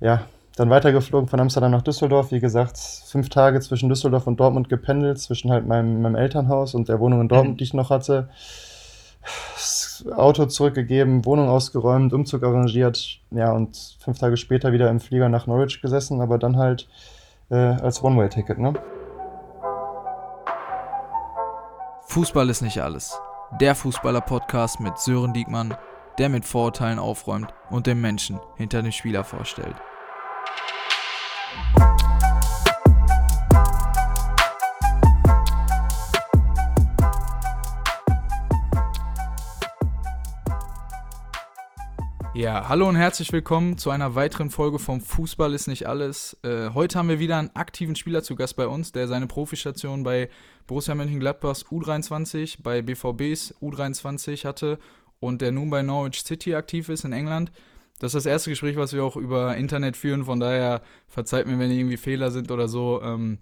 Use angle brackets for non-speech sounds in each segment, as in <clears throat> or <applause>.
ja, dann weitergeflogen von Amsterdam nach Düsseldorf. Wie gesagt, fünf Tage zwischen Düsseldorf und Dortmund gependelt, zwischen halt meinem, meinem Elternhaus und der Wohnung in Dortmund, mhm. die ich noch hatte. Das Auto zurückgegeben, Wohnung ausgeräumt, Umzug arrangiert, ja, und fünf Tage später wieder im Flieger nach Norwich gesessen, aber dann halt äh, als One-Way-Ticket, ne? Fußball ist nicht alles. Der Fußballer-Podcast mit Sören Diekmann, der mit Vorurteilen aufräumt und den Menschen hinter dem Spieler vorstellt. Ja, hallo und herzlich willkommen zu einer weiteren Folge vom Fußball ist nicht alles. Äh, heute haben wir wieder einen aktiven Spieler zu Gast bei uns, der seine Profistation bei Borussia Mönchengladbachs U23, bei BVBs U23 hatte und der nun bei Norwich City aktiv ist in England. Das ist das erste Gespräch, was wir auch über Internet führen, von daher verzeiht mir, wenn irgendwie Fehler sind oder so. Ähm,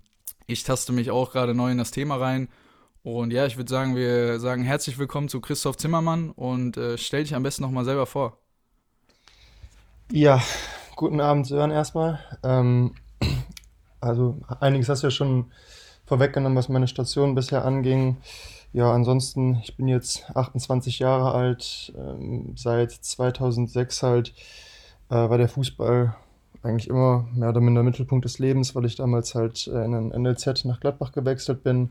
ich taste mich auch gerade neu in das Thema rein. Und ja, ich würde sagen, wir sagen herzlich willkommen zu Christoph Zimmermann und äh, stell dich am besten nochmal selber vor. Ja, guten Abend, Sören, erstmal. Ähm, also einiges hast du ja schon vorweggenommen, was meine Station bisher anging. Ja, ansonsten, ich bin jetzt 28 Jahre alt, ähm, seit 2006 halt äh, war der Fußball eigentlich immer mehr oder minder Mittelpunkt des Lebens, weil ich damals halt äh, in ein NLZ nach Gladbach gewechselt bin.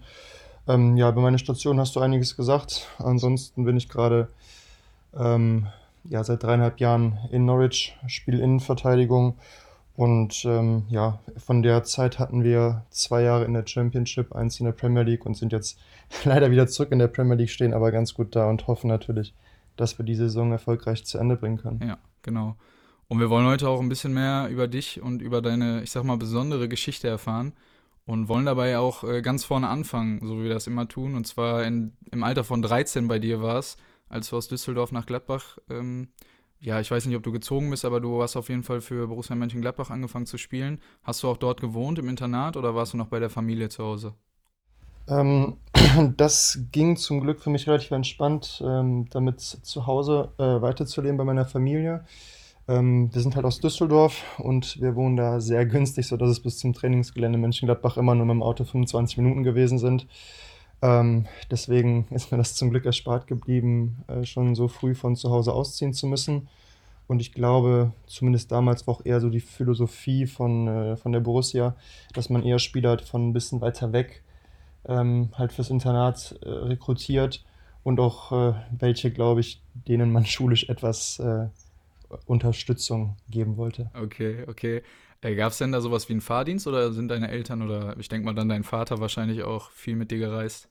Ähm, ja, bei meiner Station hast du einiges gesagt. Ansonsten bin ich gerade ähm, ja, seit dreieinhalb Jahren in Norwich, spiele Innenverteidigung. Und ähm, ja, von der Zeit hatten wir zwei Jahre in der Championship, eins in der Premier League und sind jetzt <laughs> leider wieder zurück in der Premier League, stehen aber ganz gut da und hoffen natürlich, dass wir die Saison erfolgreich zu Ende bringen können. Ja, genau. Und wir wollen heute auch ein bisschen mehr über dich und über deine, ich sag mal, besondere Geschichte erfahren und wollen dabei auch äh, ganz vorne anfangen, so wie wir das immer tun. Und zwar in, im Alter von 13 bei dir war es, als du aus Düsseldorf nach Gladbach, ähm, ja, ich weiß nicht, ob du gezogen bist, aber du hast auf jeden Fall für Borussia Mönchengladbach angefangen zu spielen. Hast du auch dort gewohnt im Internat oder warst du noch bei der Familie zu Hause? Ähm, <clears throat> das ging zum Glück für mich relativ entspannt, ähm, damit zu Hause äh, weiterzuleben bei meiner Familie. Ähm, wir sind halt aus Düsseldorf und wir wohnen da sehr günstig, sodass es bis zum Trainingsgelände Mönchengladbach immer nur mit dem Auto 25 Minuten gewesen sind. Ähm, deswegen ist mir das zum Glück erspart geblieben, äh, schon so früh von zu Hause ausziehen zu müssen. Und ich glaube, zumindest damals war auch eher so die Philosophie von, äh, von der Borussia, dass man eher Spieler halt von ein bisschen weiter weg ähm, halt fürs Internat äh, rekrutiert und auch äh, welche, glaube ich, denen man schulisch etwas äh, Unterstützung geben wollte. Okay, okay. Äh, Gab es denn da sowas wie einen Fahrdienst oder sind deine Eltern oder ich denke mal dann dein Vater wahrscheinlich auch viel mit dir gereist?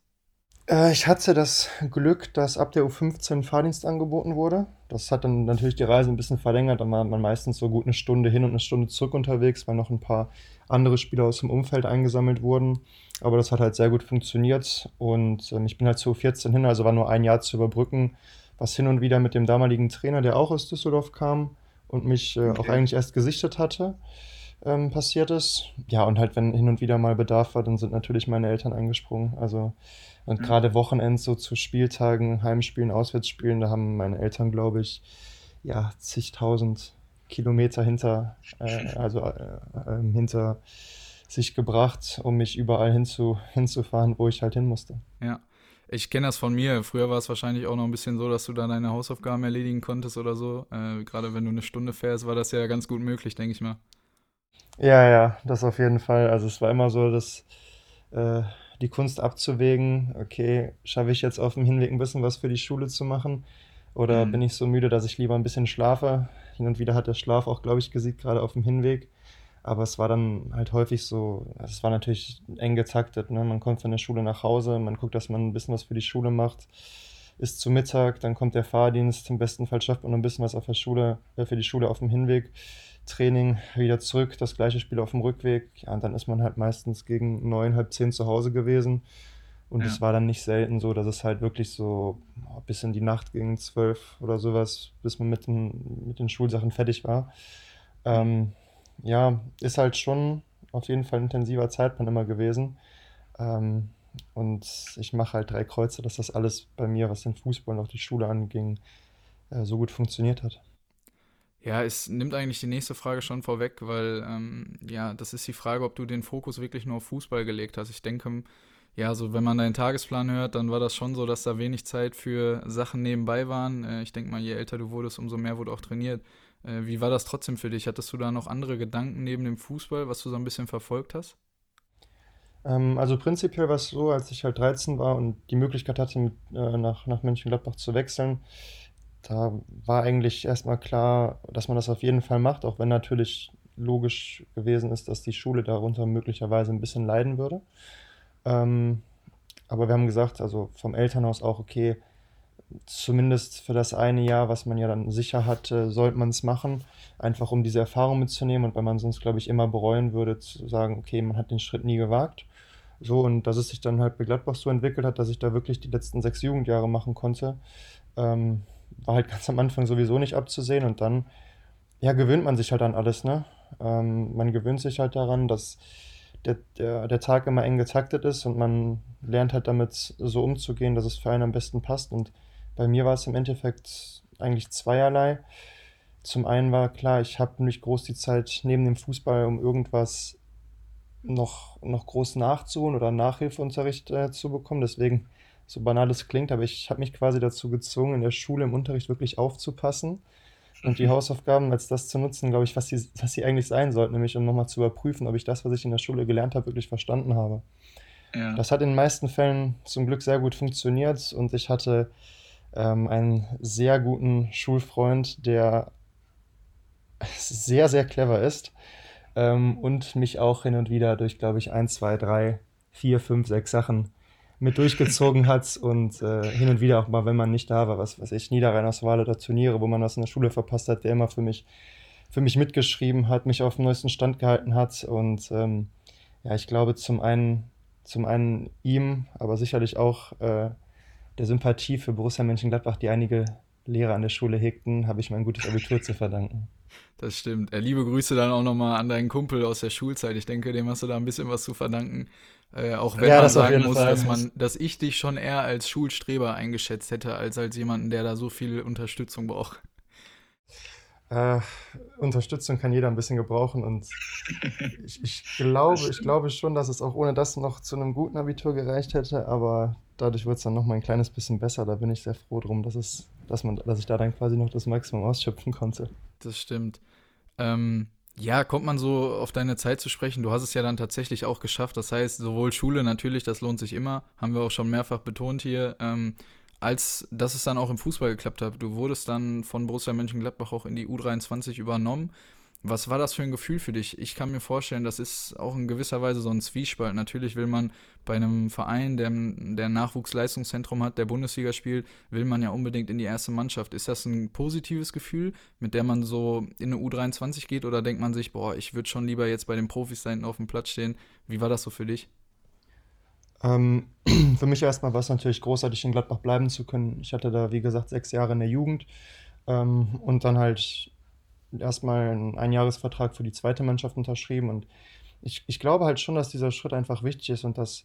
Äh, ich hatte das Glück, dass ab der U15 Fahrdienst angeboten wurde. Das hat dann natürlich die Reise ein bisschen verlängert. Dann war man meistens so gut eine Stunde hin und eine Stunde zurück unterwegs, weil noch ein paar andere Spieler aus dem Umfeld eingesammelt wurden. Aber das hat halt sehr gut funktioniert und ähm, ich bin halt zu U14 hin, also war nur ein Jahr zu überbrücken, was hin und wieder mit dem damaligen Trainer, der auch aus Düsseldorf kam und mich äh, okay. auch eigentlich erst gesichtet hatte ähm, passiert ist. Ja, und halt, wenn hin und wieder mal Bedarf war, dann sind natürlich meine Eltern eingesprungen. Also, und mhm. gerade Wochenends so zu Spieltagen, Heimspielen, Auswärtsspielen, da haben meine Eltern, glaube ich, ja, zigtausend Kilometer hinter, äh, also äh, äh, hinter sich gebracht, um mich überall hinzu, hinzufahren, wo ich halt hin musste. Ja. Ich kenne das von mir. Früher war es wahrscheinlich auch noch ein bisschen so, dass du da deine Hausaufgaben erledigen konntest oder so. Äh, Gerade wenn du eine Stunde fährst, war das ja ganz gut möglich, denke ich mal. Ja, ja, das auf jeden Fall. Also es war immer so, dass äh, die Kunst abzuwägen, okay, schaffe ich jetzt auf dem Hinweg ein bisschen was für die Schule zu machen? Oder mhm. bin ich so müde, dass ich lieber ein bisschen schlafe? Hin und wieder hat der Schlaf auch, glaube ich, gesiegt, gerade auf dem Hinweg. Aber es war dann halt häufig so, es war natürlich eng getaktet. Ne? Man kommt von der Schule nach Hause, man guckt, dass man ein bisschen was für die Schule macht, ist zu Mittag, dann kommt der Fahrdienst, im besten Fall schafft man noch ein bisschen was auf der Schule, äh, für die Schule auf dem Hinweg. Training wieder zurück, das gleiche Spiel auf dem Rückweg. Ja, und dann ist man halt meistens gegen neun, halb zehn zu Hause gewesen. Und ja. es war dann nicht selten so, dass es halt wirklich so bis in die Nacht gegen zwölf oder sowas, bis man mit den, mit den Schulsachen fertig war. Ähm, ja, ist halt schon auf jeden Fall ein intensiver Zeitplan immer gewesen. Ähm, und ich mache halt drei Kreuze, dass das alles bei mir, was den Fußball und auch die Schule anging, äh, so gut funktioniert hat. Ja, es nimmt eigentlich die nächste Frage schon vorweg, weil ähm, ja, das ist die Frage, ob du den Fokus wirklich nur auf Fußball gelegt hast. Ich denke, ja, so wenn man deinen Tagesplan hört, dann war das schon so, dass da wenig Zeit für Sachen nebenbei waren. Äh, ich denke mal, je älter du wurdest, umso mehr wurde auch trainiert. Äh, wie war das trotzdem für dich? Hattest du da noch andere Gedanken neben dem Fußball, was du so ein bisschen verfolgt hast? Ähm, also prinzipiell war es so, als ich halt 13 war und die Möglichkeit hatte, mit, äh, nach, nach Mönchengladbach zu wechseln, da war eigentlich erstmal klar, dass man das auf jeden Fall macht, auch wenn natürlich logisch gewesen ist, dass die Schule darunter möglicherweise ein bisschen leiden würde. Ähm, aber wir haben gesagt, also vom Elternhaus auch, okay, zumindest für das eine Jahr, was man ja dann sicher hat, sollte man es machen, einfach um diese Erfahrung mitzunehmen und weil man sonst, glaube ich, immer bereuen würde, zu sagen, okay, man hat den Schritt nie gewagt. So, und dass es sich dann halt bei Gladbach so entwickelt hat, dass ich da wirklich die letzten sechs Jugendjahre machen konnte, ähm, war halt ganz am Anfang sowieso nicht abzusehen und dann, ja, gewöhnt man sich halt an alles, ne? Ähm, man gewöhnt sich halt daran, dass der, der, der Tag immer eng getaktet ist und man lernt halt damit so umzugehen, dass es für einen am besten passt und bei mir war es im Endeffekt eigentlich zweierlei. Zum einen war klar, ich habe nicht groß die Zeit neben dem Fußball, um irgendwas noch, noch groß nachzuholen oder Nachhilfeunterricht äh, zu bekommen. Deswegen, so banal es klingt, aber ich habe mich quasi dazu gezwungen, in der Schule im Unterricht wirklich aufzupassen und die Hausaufgaben als das zu nutzen, glaube ich, was sie, was sie eigentlich sein sollten, nämlich um nochmal zu überprüfen, ob ich das, was ich in der Schule gelernt habe, wirklich verstanden habe. Ja. Das hat in den meisten Fällen zum Glück sehr gut funktioniert und ich hatte ähm, einen sehr guten Schulfreund, der sehr, sehr clever ist ähm, und mich auch hin und wieder durch, glaube ich, ein, zwei, drei, vier, fünf, sechs Sachen mit durchgezogen hat und äh, hin und wieder auch mal, wenn man nicht da war, was weiß ich, Niederrheinerswahl oder Turniere, wo man was in der Schule verpasst hat, der immer für mich, für mich mitgeschrieben hat, mich auf dem neuesten Stand gehalten hat und ähm, ja, ich glaube zum einen, zum einen ihm, aber sicherlich auch äh, der Sympathie für Borussia Mönchengladbach, die einige Lehrer an der Schule hegten, habe ich mein gutes Abitur zu verdanken. Das stimmt. Äh, liebe Grüße dann auch nochmal an deinen Kumpel aus der Schulzeit. Ich denke, dem hast du da ein bisschen was zu verdanken. Äh, auch wenn ja, man sagen muss, dass, man, dass ich dich schon eher als Schulstreber eingeschätzt hätte, als als jemanden, der da so viel Unterstützung braucht. Äh, Unterstützung kann jeder ein bisschen gebrauchen und <laughs> ich, ich, glaube, ich glaube schon, dass es auch ohne das noch zu einem guten Abitur gereicht hätte, aber dadurch wird es dann noch mal ein kleines bisschen besser. Da bin ich sehr froh drum, dass, es, dass, man, dass ich da dann quasi noch das Maximum ausschöpfen konnte. Das stimmt. Ähm, ja, kommt man so auf deine Zeit zu sprechen? Du hast es ja dann tatsächlich auch geschafft. Das heißt, sowohl Schule natürlich, das lohnt sich immer, haben wir auch schon mehrfach betont hier, ähm, als dass es dann auch im Fußball geklappt hat. Du wurdest dann von Borussia Mönchengladbach auch in die U23 übernommen. Was war das für ein Gefühl für dich? Ich kann mir vorstellen, das ist auch in gewisser Weise so ein Zwiespalt. Natürlich will man bei einem Verein, der, der ein Nachwuchsleistungszentrum hat, der Bundesliga spielt, will man ja unbedingt in die erste Mannschaft. Ist das ein positives Gefühl, mit der man so in eine U23 geht oder denkt man sich, boah, ich würde schon lieber jetzt bei den Profis da hinten auf dem Platz stehen? Wie war das so für dich? Ähm, <clears throat> für mich erstmal war es natürlich großartig, in Gladbach bleiben zu können. Ich hatte da, wie gesagt, sechs Jahre in der Jugend ähm, und dann halt erstmal einen Einjahresvertrag für die zweite Mannschaft unterschrieben. Und ich, ich glaube halt schon, dass dieser Schritt einfach wichtig ist und dass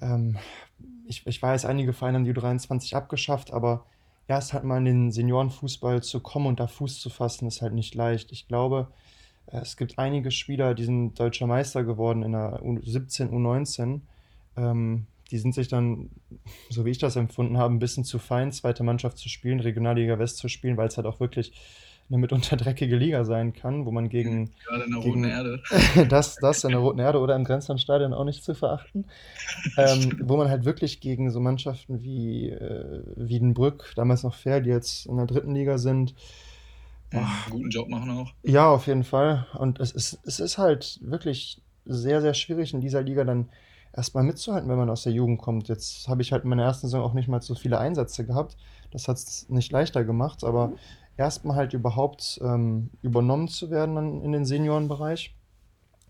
ähm, ich, ich weiß, einige Vereine haben die U23 abgeschafft, aber erst halt mal in den Seniorenfußball zu kommen und da Fuß zu fassen, ist halt nicht leicht. Ich glaube, äh, es gibt einige Spieler, die sind deutscher Meister geworden in der U17, U19. Ähm, die sind sich dann, so wie ich das empfunden habe, ein bisschen zu fein, zweite Mannschaft zu spielen, Regionalliga West zu spielen, weil es halt auch wirklich eine mitunter dreckige Liga sein kann, wo man gegen. <laughs> Gerade in der gegen, Roten Erde. <laughs> das, das in der Roten Erde oder im Grenzlandstadion auch nicht zu verachten. <laughs> ähm, wo man halt wirklich gegen so Mannschaften wie äh, Wiedenbrück, damals noch Fair, die jetzt in der dritten Liga sind. Ja, guten Job machen auch. Ja, auf jeden Fall. Und es ist, es ist halt wirklich sehr, sehr schwierig in dieser Liga dann erstmal mitzuhalten, wenn man aus der Jugend kommt. Jetzt habe ich halt in meiner ersten Saison auch nicht mal so viele Einsätze gehabt. Das hat es nicht leichter gemacht, aber erstmal halt überhaupt ähm, übernommen zu werden in den Seniorenbereich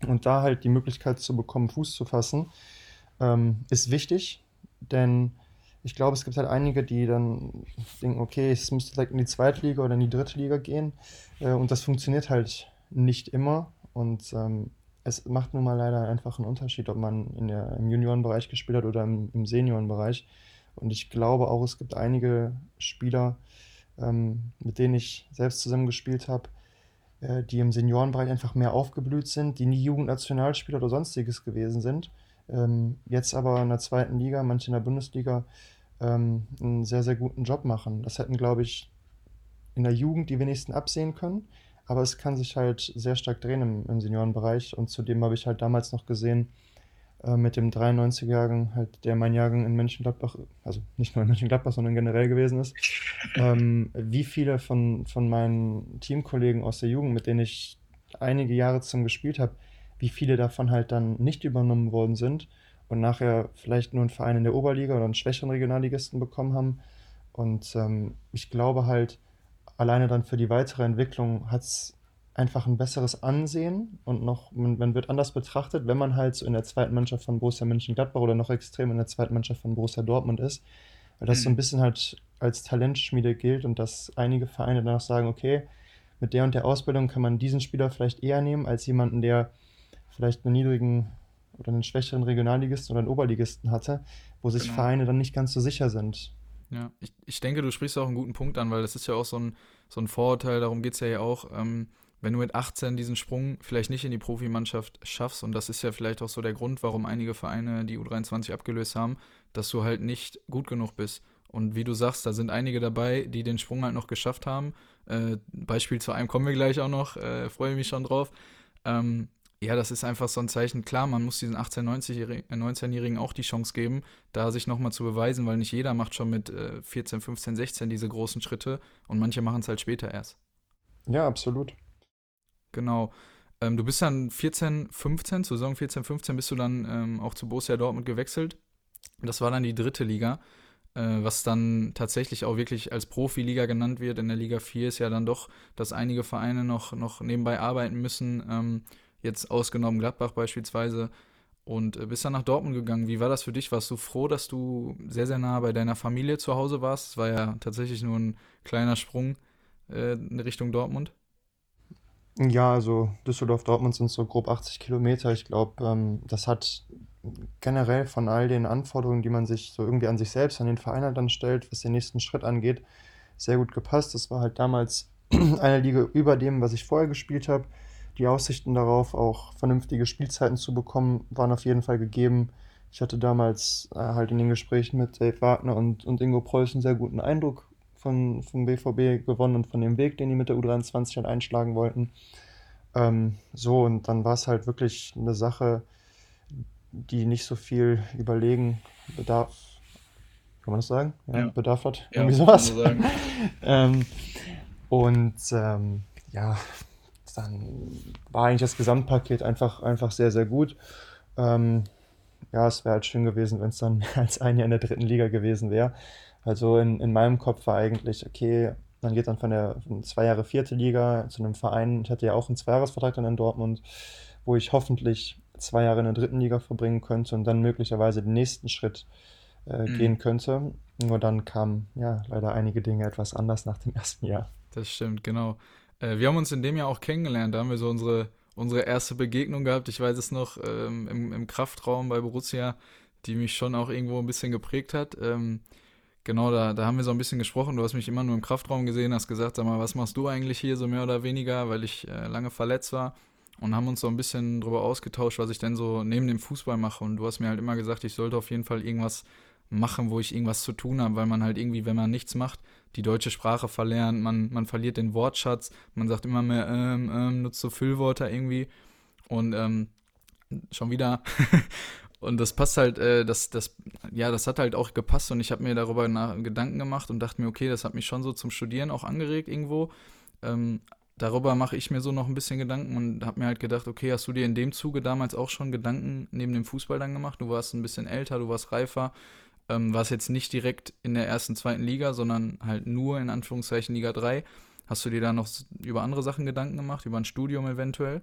und da halt die Möglichkeit zu bekommen, Fuß zu fassen, ähm, ist wichtig, denn ich glaube, es gibt halt einige, die dann denken, okay, es müsste direkt in die Zweitliga oder in die dritte Liga gehen äh, und das funktioniert halt nicht immer und ähm, es macht nun mal leider einfach einen Unterschied, ob man in der, im Juniorenbereich gespielt hat oder im, im Seniorenbereich und ich glaube auch, es gibt einige Spieler, ähm, mit denen ich selbst zusammen gespielt habe, äh, die im Seniorenbereich einfach mehr aufgeblüht sind, die nie Jugendnationalspieler oder sonstiges gewesen sind. Ähm, jetzt aber in der zweiten Liga, manche in der Bundesliga, ähm, einen sehr, sehr guten Job machen. Das hätten, glaube ich, in der Jugend die wenigsten absehen können. Aber es kann sich halt sehr stark drehen im, im Seniorenbereich. Und zudem habe ich halt damals noch gesehen, äh, mit dem 93-Jahrgang, halt, der mein Jahrgang in Mönchengladbach, also nicht nur in Mönchengladbach, sondern generell gewesen ist, <laughs> ähm, wie viele von, von meinen Teamkollegen aus der Jugend, mit denen ich einige Jahre zusammen gespielt habe, wie viele davon halt dann nicht übernommen worden sind und nachher vielleicht nur einen Verein in der Oberliga oder einen schwächeren Regionalligisten bekommen haben. Und ähm, ich glaube halt, alleine dann für die weitere Entwicklung hat es einfach ein besseres Ansehen und noch, man, man, wird anders betrachtet, wenn man halt so in der zweiten Mannschaft von Borussia Mönchengladbach oder noch extrem in der zweiten Mannschaft von Borussia Dortmund ist. Weil das mhm. so ein mhm. bisschen halt als Talentschmiede gilt und dass einige Vereine dann auch sagen, okay, mit der und der Ausbildung kann man diesen Spieler vielleicht eher nehmen als jemanden, der vielleicht einen niedrigen oder einen schwächeren Regionalligisten oder einen Oberligisten hatte, wo sich genau. Vereine dann nicht ganz so sicher sind. Ja, ich, ich denke, du sprichst auch einen guten Punkt an, weil das ist ja auch so ein, so ein Vorurteil, darum geht es ja auch. Ähm, wenn du mit 18 diesen Sprung vielleicht nicht in die Profimannschaft schaffst, und das ist ja vielleicht auch so der Grund, warum einige Vereine die U23 abgelöst haben, dass du halt nicht gut genug bist. Und wie du sagst, da sind einige dabei, die den Sprung halt noch geschafft haben. Äh, Beispiel zu einem kommen wir gleich auch noch, äh, freue mich schon drauf. Ähm, ja, das ist einfach so ein Zeichen. Klar, man muss diesen 18-, 19-Jährigen auch die Chance geben, da sich nochmal zu beweisen, weil nicht jeder macht schon mit äh, 14, 15, 16 diese großen Schritte und manche machen es halt später erst. Ja, absolut. Genau. Ähm, du bist dann 14, 15, zur Saison 14, 15 bist du dann ähm, auch zu Borussia Dortmund gewechselt. Das war dann die dritte Liga, äh, was dann tatsächlich auch wirklich als Profiliga genannt wird. In der Liga 4 ist ja dann doch, dass einige Vereine noch, noch nebenbei arbeiten müssen. Ähm, jetzt ausgenommen Gladbach beispielsweise. Und äh, bist dann nach Dortmund gegangen. Wie war das für dich? Warst du froh, dass du sehr, sehr nah bei deiner Familie zu Hause warst? Es war ja tatsächlich nur ein kleiner Sprung äh, in Richtung Dortmund. Ja, also Düsseldorf-Dortmund sind so grob 80 Kilometer. Ich glaube, ähm, das hat generell von all den Anforderungen, die man sich so irgendwie an sich selbst, an den Verein halt dann stellt, was den nächsten Schritt angeht, sehr gut gepasst. Das war halt damals <clears throat> eine Liga über dem, was ich vorher gespielt habe. Die Aussichten darauf, auch vernünftige Spielzeiten zu bekommen, waren auf jeden Fall gegeben. Ich hatte damals äh, halt in den Gesprächen mit Dave Wagner und, und Ingo Preuß einen sehr guten Eindruck von, vom BVB gewonnen und von dem Weg, den die mit der U23 halt einschlagen wollten. Ähm, so, und dann war es halt wirklich eine Sache, die nicht so viel Überlegen bedarf. Kann man das sagen? Ja, ja. Bedarf hat. Ja, Irgendwie sowas. So <laughs> ähm, und ähm, ja, dann war eigentlich das Gesamtpaket einfach, einfach sehr, sehr gut. Ähm, ja, es wäre halt schön gewesen, wenn es dann mehr <laughs> als ein Jahr in der dritten Liga gewesen wäre. Also in, in meinem Kopf war eigentlich, okay, man geht dann von der von zwei Jahre vierte Liga zu einem Verein. Ich hatte ja auch einen Zweijahresvertrag dann in Dortmund, wo ich hoffentlich zwei Jahre in der dritten Liga verbringen könnte und dann möglicherweise den nächsten Schritt äh, mhm. gehen könnte. Nur dann kamen ja leider einige Dinge etwas anders nach dem ersten Jahr. Das stimmt, genau. Äh, wir haben uns in dem Jahr auch kennengelernt. Da haben wir so unsere, unsere erste Begegnung gehabt. Ich weiß es noch ähm, im, im Kraftraum bei Borussia, die mich schon auch irgendwo ein bisschen geprägt hat. Ähm, Genau, da, da haben wir so ein bisschen gesprochen. Du hast mich immer nur im Kraftraum gesehen, hast gesagt, sag mal, was machst du eigentlich hier so mehr oder weniger, weil ich äh, lange verletzt war. Und haben uns so ein bisschen darüber ausgetauscht, was ich denn so neben dem Fußball mache. Und du hast mir halt immer gesagt, ich sollte auf jeden Fall irgendwas machen, wo ich irgendwas zu tun habe, weil man halt irgendwie, wenn man nichts macht, die deutsche Sprache verlernt, man, man verliert den Wortschatz, man sagt immer mehr, ähm, ähm, nutzt so Füllwörter irgendwie. Und ähm, schon wieder. <laughs> Und das passt halt, äh, das, das, ja, das hat halt auch gepasst und ich habe mir darüber nach, Gedanken gemacht und dachte mir, okay, das hat mich schon so zum Studieren auch angeregt irgendwo. Ähm, darüber mache ich mir so noch ein bisschen Gedanken und habe mir halt gedacht, okay, hast du dir in dem Zuge damals auch schon Gedanken neben dem Fußball dann gemacht? Du warst ein bisschen älter, du warst reifer, ähm, warst jetzt nicht direkt in der ersten, zweiten Liga, sondern halt nur in Anführungszeichen Liga 3. Hast du dir da noch über andere Sachen Gedanken gemacht, über ein Studium eventuell?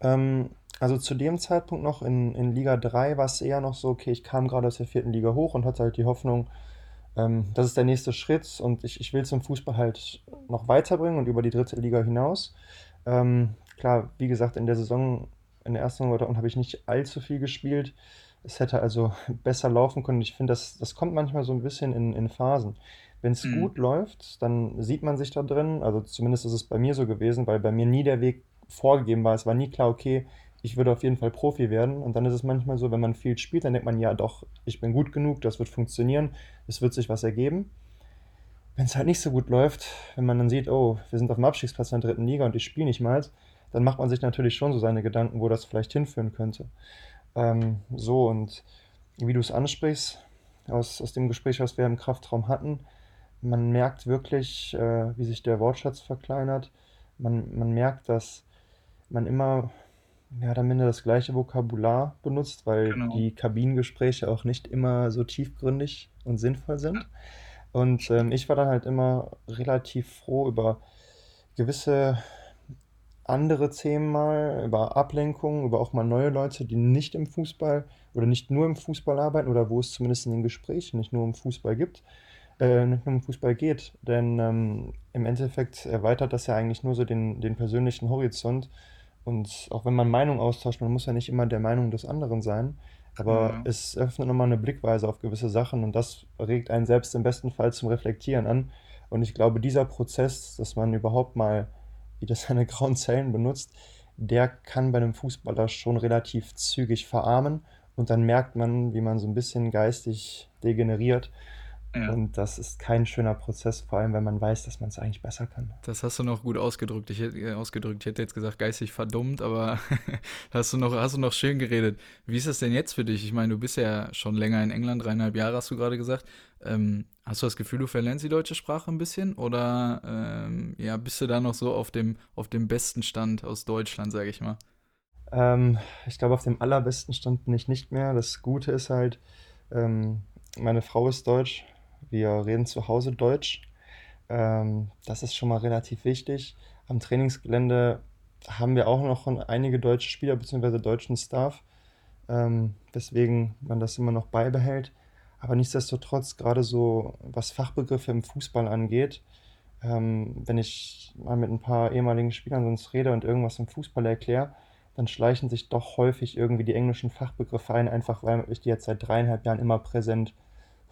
Ähm, also zu dem Zeitpunkt noch in, in Liga 3 war es eher noch so, okay, ich kam gerade aus der vierten Liga hoch und hatte halt die Hoffnung, ähm, das ist der nächste Schritt und ich, ich will zum Fußball halt noch weiterbringen und über die dritte Liga hinaus. Ähm, klar, wie gesagt, in der Saison, in der ersten Saison habe ich nicht allzu viel gespielt. Es hätte also <laughs> besser laufen können. Ich finde, das, das kommt manchmal so ein bisschen in, in Phasen. Wenn es Mhm. gut läuft, dann sieht man sich da drin. Also zumindest ist es bei mir so gewesen, weil bei mir nie der Weg vorgegeben war. Es war nie klar, okay, ich würde auf jeden Fall Profi werden. Und dann ist es manchmal so, wenn man viel spielt, dann denkt man, ja doch, ich bin gut genug, das wird funktionieren, es wird sich was ergeben. Wenn es halt nicht so gut läuft, wenn man dann sieht, oh, wir sind auf dem Abstiegsplatz in der dritten Liga und ich spiele nicht mal, dann macht man sich natürlich schon so seine Gedanken, wo das vielleicht hinführen könnte. Ähm, so, und wie du es ansprichst, aus, aus dem Gespräch, was wir im Kraftraum hatten, man merkt wirklich, äh, wie sich der Wortschatz verkleinert. Man, man merkt, dass man immer mehr oder minder das gleiche Vokabular benutzt, weil Genau. die Kabinengespräche auch nicht immer so tiefgründig und sinnvoll sind. Und ähm, ich war dann halt immer relativ froh über gewisse andere Themen mal, über Ablenkung, über auch mal neue Leute, die nicht im Fußball oder nicht nur im Fußball arbeiten oder wo es zumindest in den Gesprächen nicht nur um Fußball gibt, äh, nicht nur um Fußball geht. Denn ähm, im Endeffekt erweitert das ja eigentlich nur so den, den persönlichen Horizont. Und auch wenn man Meinung austauscht, man muss ja nicht immer der Meinung des anderen sein. Aber ja. es öffnet nochmal eine Blickweise auf gewisse Sachen und das regt einen selbst im besten Fall zum Reflektieren an. Und ich glaube, dieser Prozess, dass man überhaupt mal wieder <laughs> seine grauen Zellen benutzt, der kann bei einem Fußballer schon relativ zügig verarmen. Und dann merkt man, wie man so ein bisschen geistig degeneriert. Ja. Und das ist kein schöner Prozess, vor allem wenn man weiß, dass man es eigentlich besser kann. Das hast du noch gut ausgedrückt. Ich hätte, äh, ausgedrückt. Ich hätte jetzt gesagt, geistig verdummt, aber <laughs> hast du noch, hast du noch schön geredet. Wie ist das denn jetzt für dich? Ich meine, du bist ja schon länger in England, dreieinhalb Jahre hast du gerade gesagt. Ähm, hast du das Gefühl, du verlernst die deutsche Sprache ein bisschen? Oder ähm, ja, bist du da noch so auf dem, auf dem besten Stand aus Deutschland, sage ich mal? Ähm, ich glaube, auf dem allerbesten Stand bin ich nicht mehr. Das Gute ist halt, ähm, meine Frau ist deutsch. Wir reden zu Hause Deutsch. Ähm, das ist schon mal relativ wichtig. Am Trainingsgelände haben wir auch noch einige deutsche Spieler bzw. deutschen Staff, ähm, weswegen man das immer noch beibehält. Aber nichtsdestotrotz, gerade so was Fachbegriffe im Fußball angeht, ähm, wenn ich mal mit ein paar ehemaligen Spielern sonst rede und irgendwas im Fußball erkläre, dann schleichen sich doch häufig irgendwie die englischen Fachbegriffe ein, einfach weil ich die jetzt seit dreieinhalb Jahren immer präsent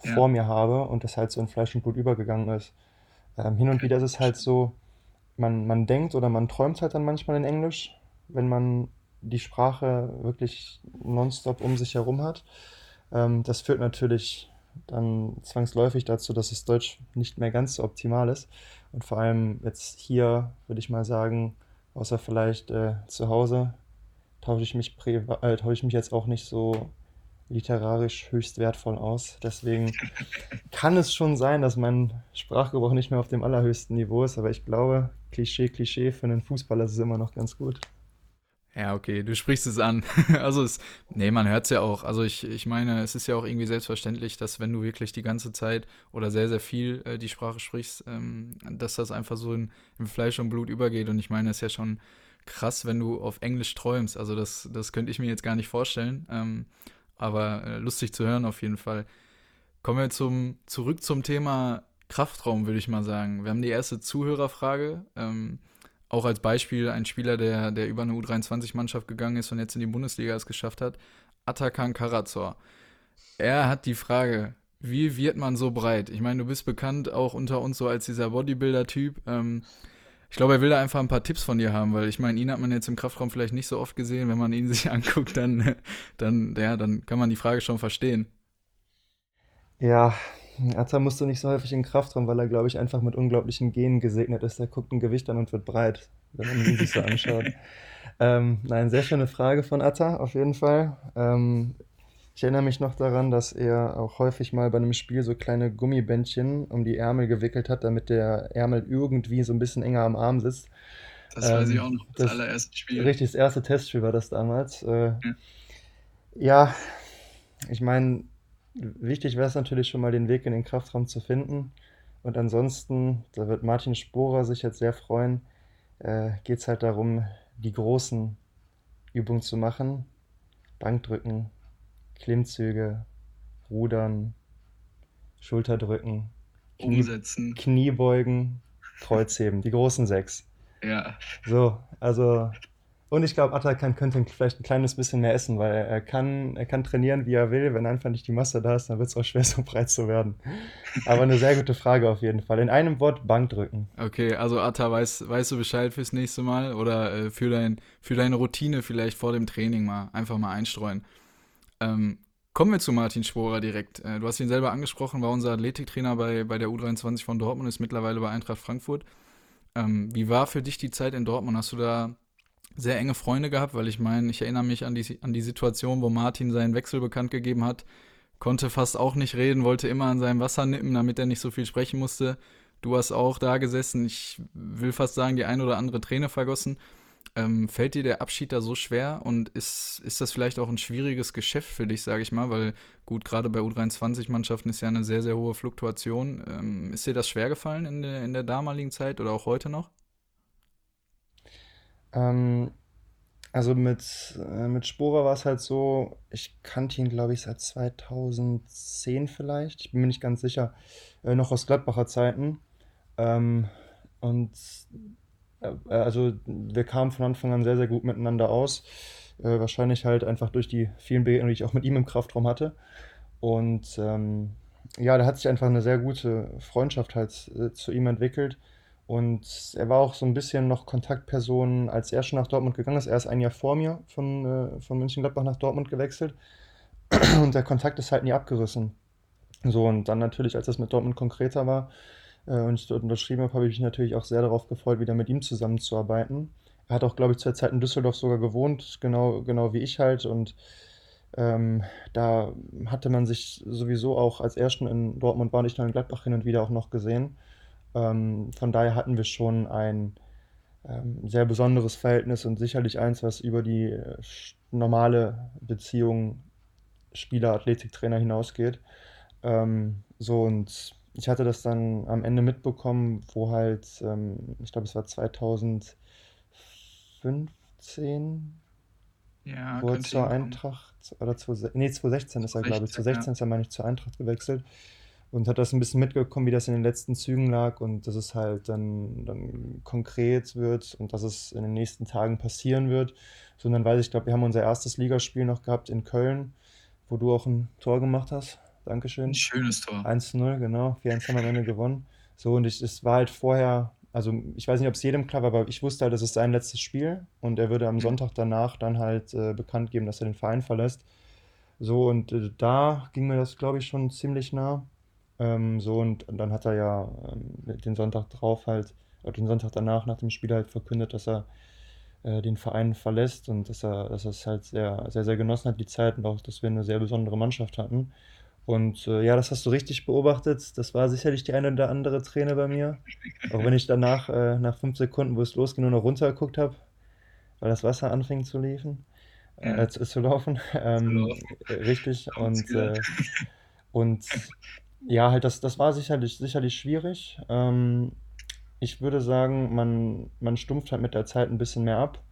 Ja, vor mir habe und das halt so in Fleisch und Blut übergegangen ist. Ähm, hin und wieder ist es halt so, man, man denkt oder man träumt halt dann manchmal in Englisch, wenn man die Sprache wirklich nonstop um sich herum hat. Ähm, das führt natürlich dann zwangsläufig dazu, dass das Deutsch nicht mehr ganz so optimal ist. Und vor allem jetzt hier würde ich mal sagen, außer vielleicht äh, zu Hause, tausche ich mich äh, tausche ich mich jetzt auch nicht so literarisch höchst wertvoll aus. Deswegen kann es schon sein, dass mein Sprachgebrauch nicht mehr auf dem allerhöchsten Niveau ist, aber ich glaube, Klischee, Klischee, für einen Fußballer ist es immer noch ganz gut. Ja, okay, du sprichst es an. <laughs> Also es, nee, man hört es ja auch. Also ich, ich meine, es ist ja auch irgendwie selbstverständlich, dass wenn du wirklich die ganze Zeit oder sehr, sehr viel äh, die Sprache sprichst, ähm, dass das einfach so in, in Fleisch und Blut übergeht. Und ich meine, es ist ja schon krass, wenn du auf Englisch träumst. Also das, das könnte ich mir jetzt gar nicht vorstellen. Ähm, aber äh, lustig zu hören auf jeden Fall. Kommen wir zum, zurück zum Thema Kraftraum, würde ich mal sagen. Wir haben die erste Zuhörerfrage. Ähm, auch als Beispiel ein Spieler, der, der über eine U23-Mannschaft gegangen ist und jetzt in die Bundesliga es geschafft hat, Atakan Karazor. Er hat die Frage, wie wird man so breit? Ich meine, du bist bekannt auch unter uns so als dieser Bodybuilder-Typ. Ähm, ich glaube, er will da einfach ein paar Tipps von dir haben, weil ich meine, ihn hat man jetzt im Kraftraum vielleicht nicht so oft gesehen. Wenn man ihn <laughs> sich anguckt, dann, dann, ja, dann kann man die Frage schon verstehen. Ja, Atta musste nicht so häufig in Kraft ran, weil er, glaube ich, einfach mit unglaublichen Genen gesegnet ist. Der guckt ein Gewicht an und wird breit, wenn man ihn sich so anschaut. <laughs> Ähm, nein, sehr schöne Frage von Atta, auf jeden Fall. Ähm, ich erinnere mich noch daran, dass er auch häufig mal bei einem Spiel so kleine Gummibändchen um die Ärmel gewickelt hat, damit der Ärmel irgendwie so ein bisschen enger am Arm sitzt. Das weiß ich Ähm, auch noch, das das allererste Spiel. richtig, das erste Testspiel war das damals. Äh, Ja. ja, ich meine, wichtig wäre es natürlich schon mal, den Weg in den Kraftraum zu finden. Und ansonsten, da wird Martin Sporer sich jetzt sehr freuen, äh, geht es halt darum, die großen Übungen zu machen. Bankdrücken, Klimmzüge, Rudern, Schulterdrücken, Knie, Umsetzen. Kniebeugen, Kreuzheben, die großen sechs. Ja, So, also, Und ich glaube, Atakan könnte vielleicht ein kleines bisschen mehr essen, weil er kann, er kann trainieren, wie er will. Wenn einfach nicht die Masse da ist, dann wird es auch schwer, so breit zu werden. Aber eine sehr gute Frage auf jeden Fall. In einem Wort Bank drücken. Okay, also Atta, weißt, weißt du Bescheid fürs nächste Mal oder äh, für, dein, für deine Routine vielleicht vor dem Training mal einfach mal einstreuen. Ähm, kommen wir zu Martin Sporer direkt. Äh, du hast ihn selber angesprochen, war unser Athletiktrainer bei, bei der U23 von Dortmund, ist mittlerweile bei Eintracht Frankfurt. Ähm, wie war für dich die Zeit in Dortmund? Hast du da sehr enge Freunde gehabt, weil ich meine, ich erinnere mich an die, an die Situation, wo Martin seinen Wechsel bekannt gegeben hat, konnte fast auch nicht reden, wollte immer an seinem Wasser nippen, damit er nicht so viel sprechen musste. Du hast auch da gesessen, ich will fast sagen, die ein oder andere Träne vergossen. Ähm, fällt dir der Abschied da so schwer und ist, ist das vielleicht auch ein schwieriges Geschäft für dich, sage ich mal, weil gut, gerade bei U23-Mannschaften ist ja eine sehr, sehr hohe Fluktuation. Ähm, ist dir das schwer gefallen in der, in der damaligen Zeit oder auch heute noch? Ähm, also mit, äh, mit Sporer war es halt so, ich kannte ihn, glaube ich, seit 2010 vielleicht. Ich bin mir nicht ganz sicher. Äh, noch aus Gladbacher Zeiten. Ähm, und also wir kamen von Anfang an sehr, sehr gut miteinander aus. Äh, wahrscheinlich halt einfach durch die vielen Begegnungen, die ich auch mit ihm im Kraftraum hatte. Und ähm, ja, da hat sich einfach eine sehr gute Freundschaft halt äh, zu ihm entwickelt. Und er war auch so ein bisschen noch Kontaktperson, als er schon nach Dortmund gegangen ist. Er ist ein Jahr vor mir von, äh, von München-Gladbach nach Dortmund gewechselt. Und der Kontakt ist halt nie abgerissen. So, und dann natürlich, als das mit Dortmund konkreter war äh, und ich dort unterschrieben habe, habe ich mich natürlich auch sehr darauf gefreut, wieder mit ihm zusammenzuarbeiten. Er hat auch, glaube ich, zur Zeit in Düsseldorf sogar gewohnt, genau, genau wie ich halt. Und ähm, da hatte man sich sowieso auch, als er schon in Dortmund war, nicht nur in Gladbach hin und wieder auch noch gesehen. Ähm, von daher hatten wir schon ein ähm, sehr besonderes Verhältnis und sicherlich eins, was über die äh, normale Beziehung Spieler-Athletiktrainer hinausgeht. Ähm, so und ich hatte das dann am Ende mitbekommen, wo halt, ähm, ich glaube, es war 2015, Ja, wo er zur. Eintracht, oder zu, nee, 2016 ist er, glaube ich, 16, ja. 2016 ist er, meine ich, zur Eintracht gewechselt und hat das ein bisschen mitbekommen, wie das in den letzten Zügen lag und dass es halt dann, dann konkret wird und dass es in den nächsten Tagen passieren wird. So, und dann weiß ich, glaube, wir haben unser erstes Ligaspiel noch gehabt in Köln, wo du auch ein Tor gemacht hast. Ein Dankeschön. schönes Tor. 1-0, genau. 4-1 haben wir am Ende gewonnen. So, und ich, es war halt vorher, also ich weiß nicht, ob es jedem klar war, aber ich wusste halt, das ist sein letztes Spiel und er würde am Mhm. Sonntag danach dann halt äh, bekannt geben, dass er den Verein verlässt. So, und äh, da ging mir das, glaube ich, schon ziemlich nah. Ähm, so, und, und dann hat er ja ähm, den Sonntag drauf halt, oder den Sonntag danach nach dem Spiel halt verkündet, dass er äh, den Verein verlässt und dass er, dass er es halt sehr, sehr, sehr genossen hat, die Zeit und auch, dass wir eine sehr besondere Mannschaft hatten. Und äh, ja, das hast du richtig beobachtet. Das war sicherlich die eine oder andere Träne bei mir. Auch wenn ich danach, äh, nach fünf Sekunden, wo es losging, nur noch runtergeguckt habe, weil das Wasser anfing zu liefen, Ja, äh, zu, zu laufen. <laughs> zu Ähm, laufen. äh, richtig. Und, äh, und ja, halt, das, das war sicherlich, sicherlich schwierig. Ähm, ich würde sagen, man, man stumpft halt mit der Zeit ein bisschen mehr ab,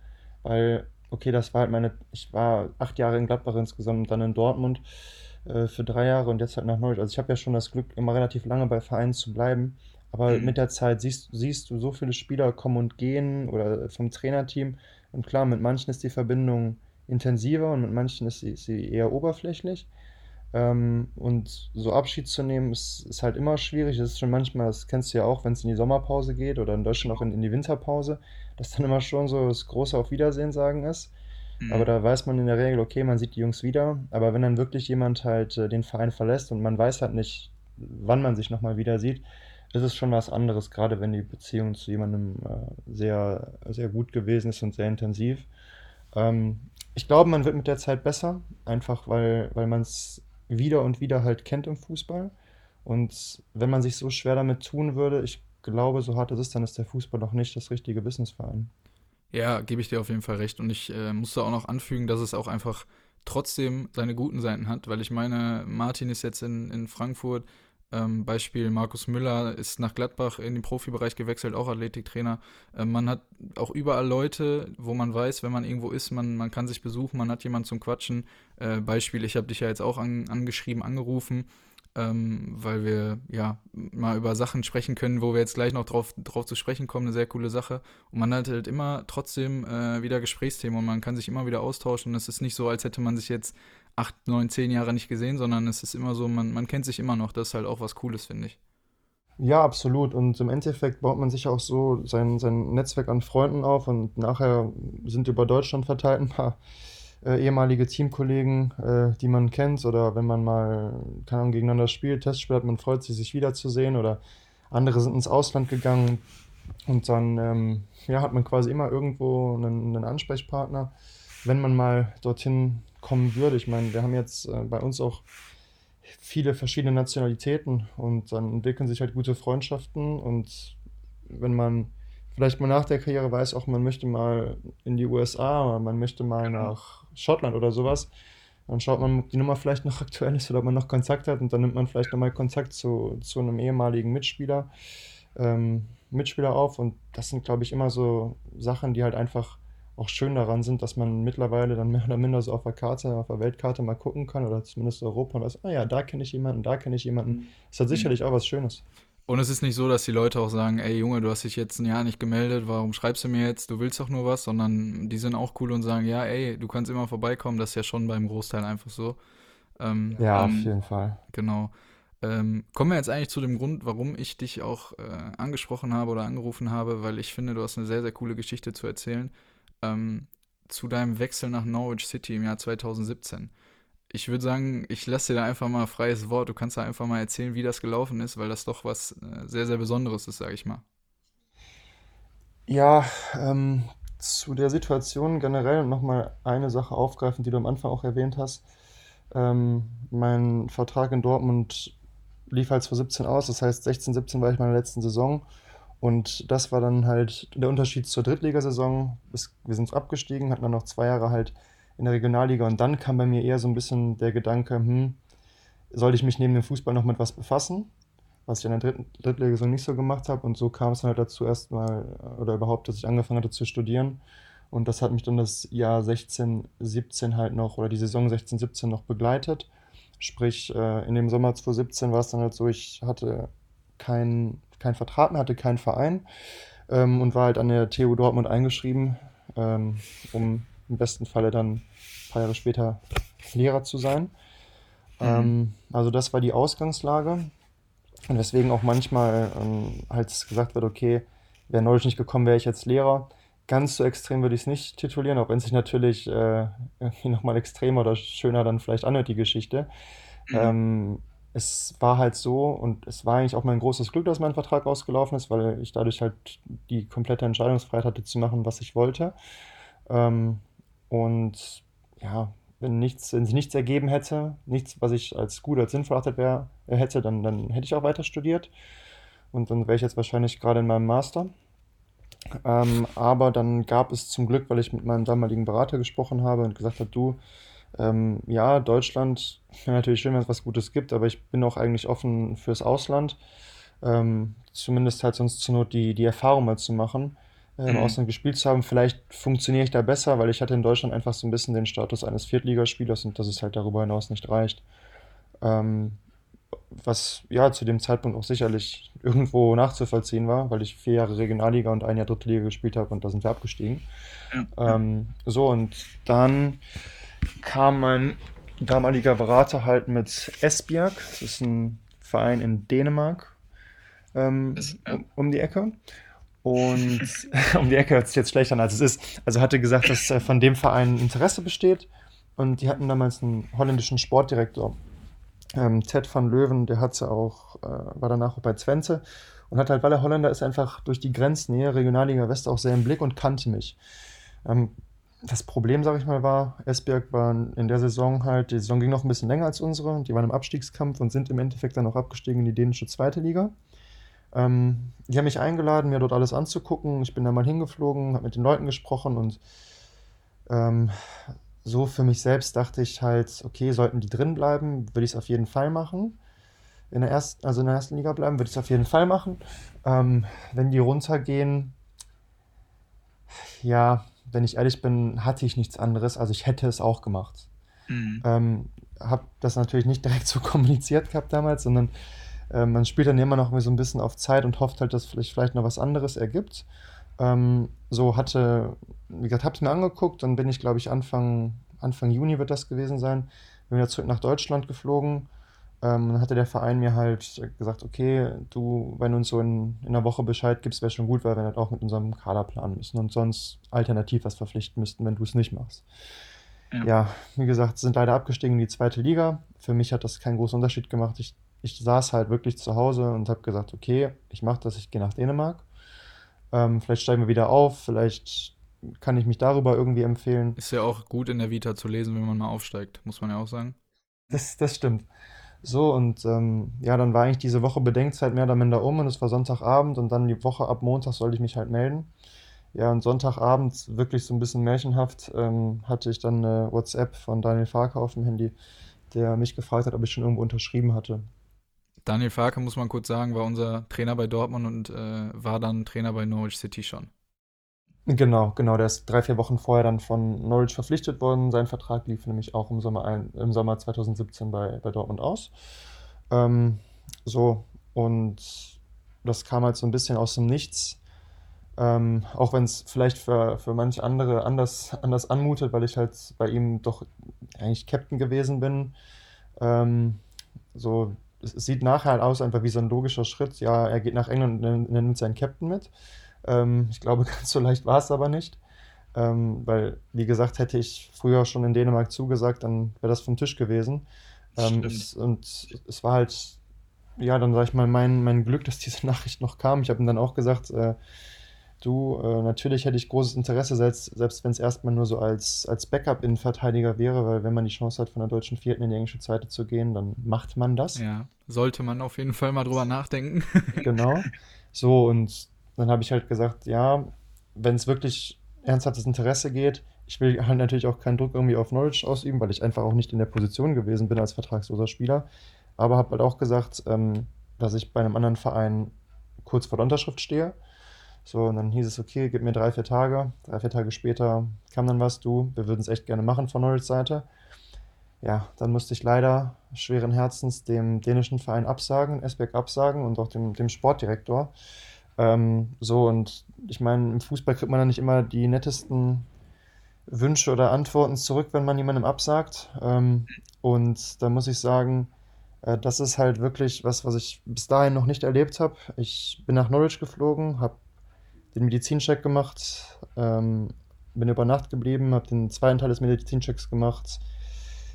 weil, okay, das war halt meine, ich war acht Jahre in Gladbach insgesamt und dann in Dortmund äh, für drei Jahre und jetzt halt nach Neuss. Also ich habe ja schon das Glück, immer relativ lange bei Vereinen zu bleiben, aber Mhm. mit der Zeit siehst, siehst du so viele Spieler kommen und gehen oder vom Trainerteam und klar, mit manchen ist die Verbindung intensiver und mit manchen ist sie, ist sie eher oberflächlich. Ähm, und so Abschied zu nehmen, ist, ist halt immer schwierig. Es ist schon manchmal, das kennst du ja auch, wenn es in die Sommerpause geht oder in Deutschland auch in, in die Winterpause, dass dann immer schon so das große Auf Wiedersehen sagen ist. Aber Mhm. da weiß man in der Regel, okay, man sieht die Jungs wieder. Aber wenn dann wirklich jemand halt äh, den Verein verlässt und man weiß halt nicht, wann man sich nochmal wieder sieht, ist es schon was anderes, gerade wenn die Beziehung zu jemandem äh, sehr, sehr gut gewesen ist und sehr intensiv. Ähm, ich glaube, man wird mit der Zeit besser, einfach weil, weil man es wieder und wieder halt kennt im Fußball. Und wenn man sich so schwer damit tun würde, ich glaube, so hart es ist, dann ist der Fußball noch nicht das richtige Business für einen. Ja, gebe ich dir auf jeden Fall recht. Und ich äh, muss da auch noch anfügen, dass es auch einfach trotzdem seine guten Seiten hat, weil ich meine, Martin ist jetzt in, in Frankfurt. Ähm, Beispiel Markus Müller ist nach Gladbach in den Profibereich gewechselt, auch Athletiktrainer. Ähm, man hat auch überall Leute, wo man weiß, wenn man irgendwo ist, man, man kann sich besuchen, man hat jemanden zum Quatschen. Äh, Beispiel, ich habe dich ja jetzt auch an, angeschrieben, angerufen. Ähm, weil wir ja mal über Sachen sprechen können, wo wir jetzt gleich noch drauf, drauf zu sprechen kommen. Eine sehr coole Sache. Und man hat halt immer trotzdem äh, wieder Gesprächsthemen und man kann sich immer wieder austauschen. Und es ist nicht so, als hätte man sich jetzt acht, neun, zehn Jahre nicht gesehen, sondern es ist immer so, man, man kennt sich immer noch. Das ist halt auch was Cooles, finde ich. Ja, absolut. Und im Endeffekt baut man sich auch so sein, sein Netzwerk an Freunden auf und nachher sind über Deutschland verteilt ein paar ehemalige Teamkollegen, äh, die man kennt oder wenn man mal, keine Ahnung, gegeneinander spielt, Testspiel hat, man freut sich, sich wiederzusehen oder andere sind ins Ausland gegangen und dann ähm, ja, hat man quasi immer irgendwo einen, einen Ansprechpartner, wenn man mal dorthin kommen würde. Ich meine, wir haben jetzt äh, bei uns auch viele verschiedene Nationalitäten und dann entwickeln sich halt gute Freundschaften und wenn man vielleicht mal nach der Karriere weiß, auch man möchte mal in die USA oder man möchte mal genau. nach Schottland oder sowas, dann schaut man, ob die Nummer vielleicht noch <laughs> aktuell ist oder ob man noch Kontakt hat und dann nimmt man vielleicht nochmal Kontakt zu, zu einem ehemaligen Mitspieler, ähm, Mitspieler auf und das sind, glaube ich, immer so Sachen, die halt einfach auch schön daran sind, dass man mittlerweile dann mehr oder minder so auf der Karte, auf der Weltkarte mal gucken kann oder zumindest Europa und weiß, ah ja, da kenne ich jemanden, da kenne ich jemanden. Das hat sicherlich auch was Schönes. Und es ist nicht so, dass die Leute auch sagen, ey Junge, du hast dich jetzt ein Jahr nicht gemeldet, warum schreibst du mir jetzt, du willst doch nur was, sondern die sind auch cool und sagen, ja, ey, du kannst immer vorbeikommen, das ist ja schon beim Großteil einfach so. Ähm, ja, ähm, auf jeden Fall. Genau. Ähm, kommen wir jetzt eigentlich zu dem Grund, warum ich dich auch äh, angesprochen habe oder angerufen habe, weil ich finde, du hast eine sehr, sehr coole Geschichte zu erzählen ähm, zu deinem Wechsel nach Norwich City im Jahr 2017. Ich würde sagen, ich lasse dir da einfach mal freies Wort. Du kannst da einfach mal erzählen, wie das gelaufen ist, weil das doch was äh, sehr, sehr Besonderes ist, sage ich mal. Ja, ähm, zu der Situation generell nochmal eine Sache aufgreifen, die du am Anfang auch erwähnt hast. Ähm, mein Vertrag in Dortmund lief halt 2017 aus, das heißt 16, 17 war ich meine letzten Saison und das war dann halt der Unterschied zur Drittligasaison. Wir sind abgestiegen, hatten dann noch zwei Jahre halt in der Regionalliga und dann kam bei mir eher so ein bisschen der Gedanke, hm, sollte ich mich neben dem Fußball noch mit was befassen? Was ich in der dritten Drittligasaison nicht so gemacht habe. Und so kam es dann halt dazu erstmal, oder überhaupt, dass ich angefangen hatte zu studieren. Und das hat mich dann das Jahr 16, 17 halt noch, oder die Saison 16, 17 noch begleitet. Sprich, äh, in dem Sommer 2017 war es dann halt so, ich hatte keinen keinen Vertrag mehr, hatte keinen Verein ähm, und war halt an der TU Dortmund eingeschrieben, ähm, um im besten Falle dann ein paar Jahre später Lehrer zu sein. Mhm. Ähm, also das war die Ausgangslage. Und weswegen auch manchmal ähm, halt gesagt wird, okay, wäre neulich nicht gekommen, wäre ich jetzt Lehrer. Ganz so extrem würde ich es nicht titulieren, auch wenn es sich natürlich äh, irgendwie <laughs> nochmal extremer oder schöner dann vielleicht anhört, die Geschichte. Mhm. Ähm, es war halt so und es war eigentlich auch mein großes Glück, dass mein Vertrag ausgelaufen ist, weil ich dadurch halt die komplette Entscheidungsfreiheit hatte zu machen, was ich wollte. Ähm, und ja, wenn nichts, wenn sich nichts ergeben hätte, nichts, was ich als gut, als sinnvoll hätte, hätte dann, dann hätte ich auch weiter studiert. Und dann wäre ich jetzt wahrscheinlich gerade in meinem Master. Ähm, aber dann gab es zum Glück, weil ich mit meinem damaligen Berater gesprochen habe und gesagt habe, du, ähm, ja, Deutschland wäre <laughs> natürlich schön, wenn es was Gutes gibt, aber ich bin auch eigentlich offen fürs Ausland. Ähm, zumindest halt sonst zur Not die, die Erfahrung mal zu machen, äh, im mhm. Ausland gespielt zu haben. Vielleicht funktioniere ich da besser, weil ich hatte in Deutschland einfach so ein bisschen den Status eines Viertligaspielers und dass es halt darüber hinaus nicht reicht. Ähm, was ja zu dem Zeitpunkt auch sicherlich irgendwo nachzuvollziehen war, weil ich vier Jahre Regionalliga und ein Jahr Drittliga gespielt habe und da sind wir abgestiegen. Ja. Ähm, so, und dann kam mein damaliger Berater halt mit Esbjerg, das ist ein Verein in Dänemark, ähm, um, um die Ecke. Und <laughs> um die Ecke hört sich jetzt schlechter an, als es ist. Also hatte gesagt, dass äh, von dem Verein Interesse besteht. Und die hatten damals einen holländischen Sportdirektor, ähm, Ted van Löwen, der hatte auch, äh, war danach auch bei Twente und hat halt, weil er Holländer ist, einfach durch die Grenznähe Regionalliga West auch sehr im Blick und kannte mich. Ähm, das Problem, sage ich mal, war, Esbjerg war in der Saison halt, die Saison ging noch ein bisschen länger als unsere. Die waren im Abstiegskampf und sind im Endeffekt dann auch abgestiegen in die dänische zweite Liga. Ähm, die haben mich eingeladen, mir dort alles anzugucken. Ich bin da mal hingeflogen, habe mit den Leuten gesprochen und ähm, so für mich selbst dachte ich halt, okay, sollten die drin bleiben, würde ich es auf jeden Fall machen. In der ersten, also in der ersten Liga bleiben, würde ich es auf jeden Fall machen. Ähm, wenn die runtergehen, ja, wenn ich ehrlich bin, hatte ich nichts anderes. Also ich hätte es auch gemacht. Mhm. Ähm, habe das natürlich nicht direkt so <laughs> kommuniziert gehabt damals, sondern äh, man spielt dann immer noch so ein bisschen auf Zeit und hofft halt, dass vielleicht, vielleicht noch was anderes ergibt. Ähm, so hatte, wie gesagt, habe es mir angeguckt, dann bin ich, glaube ich, Anfang, Anfang Juni wird das gewesen sein, bin wieder zurück nach Deutschland geflogen. Ähm, dann hatte der Verein mir halt gesagt, okay, du, wenn du uns so in, in einer Woche Bescheid gibst, wäre schon gut, weil wir halt auch mit unserem Kader planen müssen und sonst alternativ was verpflichten müssten, wenn du es nicht machst. Ja. ja. wie gesagt, sind leider abgestiegen in die zweite Liga. Für mich hat das keinen großen Unterschied gemacht. Ich, ich saß halt wirklich zu Hause und habe gesagt, okay, ich mache das, ich gehe nach Dänemark. Ähm, vielleicht steigen wir wieder auf, vielleicht kann ich mich darüber irgendwie empfehlen. Ist ja auch gut in der Vita zu lesen, wenn man mal aufsteigt, muss man ja auch sagen. Das, das stimmt. So, und ähm, ja, dann war eigentlich diese Woche Bedenkzeit mehr oder minder um und es war Sonntagabend und dann die Woche ab Montag sollte ich mich halt melden. Ja, und Sonntagabend, wirklich so ein bisschen märchenhaft, ähm, hatte ich dann eine WhatsApp von Daniel Farker auf dem Handy, der mich gefragt hat, ob ich schon irgendwo unterschrieben hatte. Daniel Farke, muss man kurz sagen, war unser Trainer bei Dortmund und äh, war dann Trainer bei Norwich City schon. Genau, genau. Der ist drei, vier Wochen vorher dann von Norwich verpflichtet worden. Sein Vertrag lief nämlich auch im Sommer, ein, im Sommer 2017 bei, bei Dortmund aus. Ähm, so, und das kam halt so ein bisschen aus dem Nichts. Ähm, auch wenn es vielleicht für, für manche andere anders, anders anmutet, weil ich halt bei ihm doch eigentlich Captain gewesen bin. Ähm, so es sieht nachher halt aus einfach wie so ein logischer Schritt. Ja, er geht nach England und nimmt seinen Captain mit. Ähm, ich glaube, <laughs> ganz so leicht war es aber nicht. Ähm, weil, wie gesagt, hätte ich früher schon in Dänemark zugesagt, dann wäre das vom Tisch gewesen. Ähm, es, und es war halt, ja, dann sag ich mal, mein, mein Glück, dass diese <laughs> Nachricht noch kam. Ich habe ihm dann auch gesagt, äh, Du, äh, natürlich hätte ich großes Interesse, selbst, selbst wenn es erstmal nur so als, als Backup-Innenverteidiger wäre, weil wenn man die Chance hat, von der deutschen Vierten in die englische Zweite zu gehen, dann macht man das. Ja, sollte man auf jeden Fall mal drüber nachdenken. <laughs> genau. So, und dann habe ich halt gesagt, ja, wenn es wirklich ernsthaftes Interesse geht, ich will halt natürlich auch keinen Druck irgendwie auf Norwich ausüben, weil ich einfach auch nicht in der Position gewesen bin als vertragsloser Spieler. Aber habe halt auch gesagt, ähm, dass ich bei einem anderen Verein kurz vor der Unterschrift stehe so, und dann hieß es, okay, gib mir drei, vier Tage. Drei, vier Tage später kam dann was, du, wir würden es echt gerne machen von Norwich Seite. Ja, dann musste ich leider schweren Herzens dem dänischen Verein absagen, Esberg absagen und auch dem, dem Sportdirektor. Ähm, so, und ich meine, im Fußball kriegt man dann nicht immer die nettesten Wünsche oder Antworten zurück, wenn man jemandem absagt. Ähm, und da muss ich sagen, äh, das ist halt wirklich was, was ich bis dahin noch nicht erlebt habe. Ich bin nach Norwich geflogen, habe den Medizincheck gemacht, ähm, bin über Nacht geblieben, habe den zweiten Teil des Medizinchecks gemacht,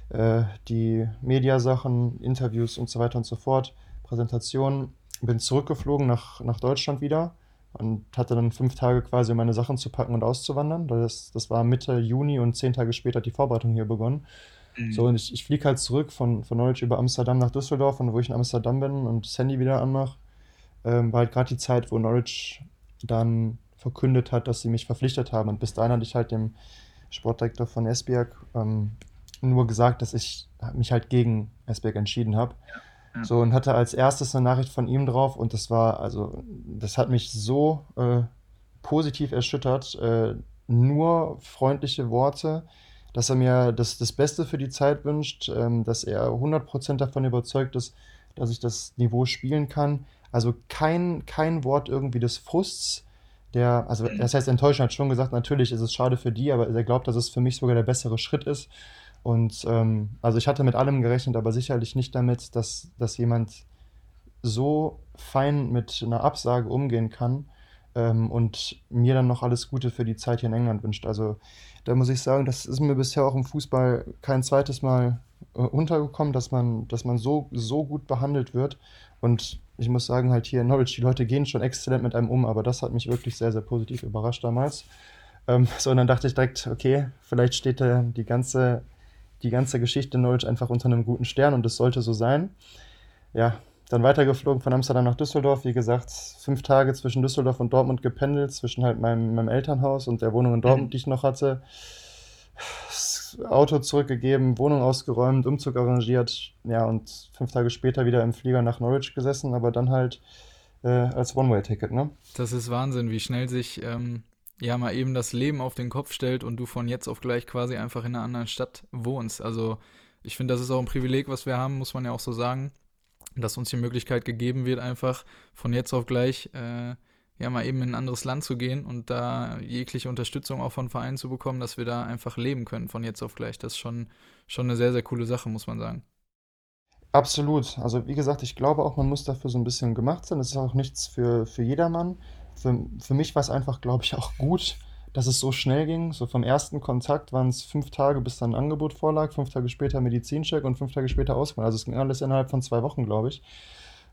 äh, die Mediasachen, Interviews und so weiter und so fort, Präsentationen, bin zurückgeflogen nach, nach Deutschland wieder und hatte dann fünf Tage quasi, um meine Sachen zu packen und auszuwandern. Das, das war Mitte Juni und zehn Tage später hat die Vorbereitung hier begonnen. Mhm. So, und ich, ich fliege halt zurück von, von Norwich über Amsterdam nach Düsseldorf und wo ich in Amsterdam bin und das Handy wieder anmache, ähm, war halt gerade die Zeit, wo Norwich dann verkündet hat, dass sie mich verpflichtet haben. Und bis dahin hatte ich halt dem Sportdirektor von Esbjerg ähm, nur gesagt, dass ich mich halt gegen Esbjerg entschieden habe. Ja. So und hatte als erstes eine Nachricht von ihm drauf und das war, also, das hat mich so äh, positiv erschüttert. Äh, nur freundliche Worte, dass er mir das, das Beste für die Zeit wünscht, ähm, dass er 100% davon überzeugt ist, dass ich das Niveau spielen kann. Also kein, kein Wort irgendwie des Frusts. Der, also das heißt, Enttäuschung hat schon gesagt, natürlich ist es schade für die, aber er glaubt, dass es für mich sogar der bessere Schritt ist. Und ähm, also ich hatte mit allem gerechnet, aber sicherlich nicht damit, dass, dass jemand so fein mit einer Absage umgehen kann ähm, und mir dann noch alles Gute für die Zeit hier in England wünscht. Also da muss ich sagen, das ist mir bisher auch im Fußball kein zweites Mal äh, untergekommen, dass man, dass man so, so gut behandelt wird. Und ich muss sagen, halt hier in Norwich, die Leute gehen schon exzellent mit einem um, aber das hat mich wirklich sehr, sehr positiv überrascht damals. Ähm, <laughs> so, und dann dachte ich direkt, okay, vielleicht steht da die ganze, die ganze Geschichte in Norwich einfach unter einem guten Stern und das sollte so sein. Ja, dann weitergeflogen von Amsterdam nach Düsseldorf. Wie gesagt, fünf Tage zwischen Düsseldorf und Dortmund gependelt, zwischen halt meinem, meinem Elternhaus und der Wohnung in Dortmund, mhm. die ich noch hatte. Auto zurückgegeben, Wohnung ausgeräumt, Umzug arrangiert, ja, und fünf Tage später wieder im Flieger nach Norwich gesessen, aber dann halt äh, als One-Way-Ticket, ne? Das ist Wahnsinn, wie schnell sich ähm, ja mal eben das Leben auf den Kopf stellt und du von jetzt auf gleich quasi einfach in einer anderen Stadt wohnst. Also ich finde, das ist auch ein Privileg, was wir haben, muss man ja auch so sagen, dass uns die Möglichkeit gegeben wird, einfach von jetzt auf gleich äh, ja mal eben in ein anderes Land zu gehen und da jegliche Unterstützung auch von Vereinen zu bekommen, dass wir da einfach leben können von jetzt auf gleich. Das ist schon, schon eine sehr, sehr coole Sache, muss man sagen. Absolut. Also wie gesagt, ich glaube auch, man muss dafür so ein bisschen gemacht sein. Das ist auch nichts für, für jedermann. Für, für mich war es einfach, glaube ich, auch gut, dass es so schnell ging. So vom ersten Kontakt waren es fünf Tage, bis dann ein Angebot vorlag, fünf Tage später Medizincheck und fünf Tage später Auswahl. Also es ging alles innerhalb von zwei Wochen, glaube ich.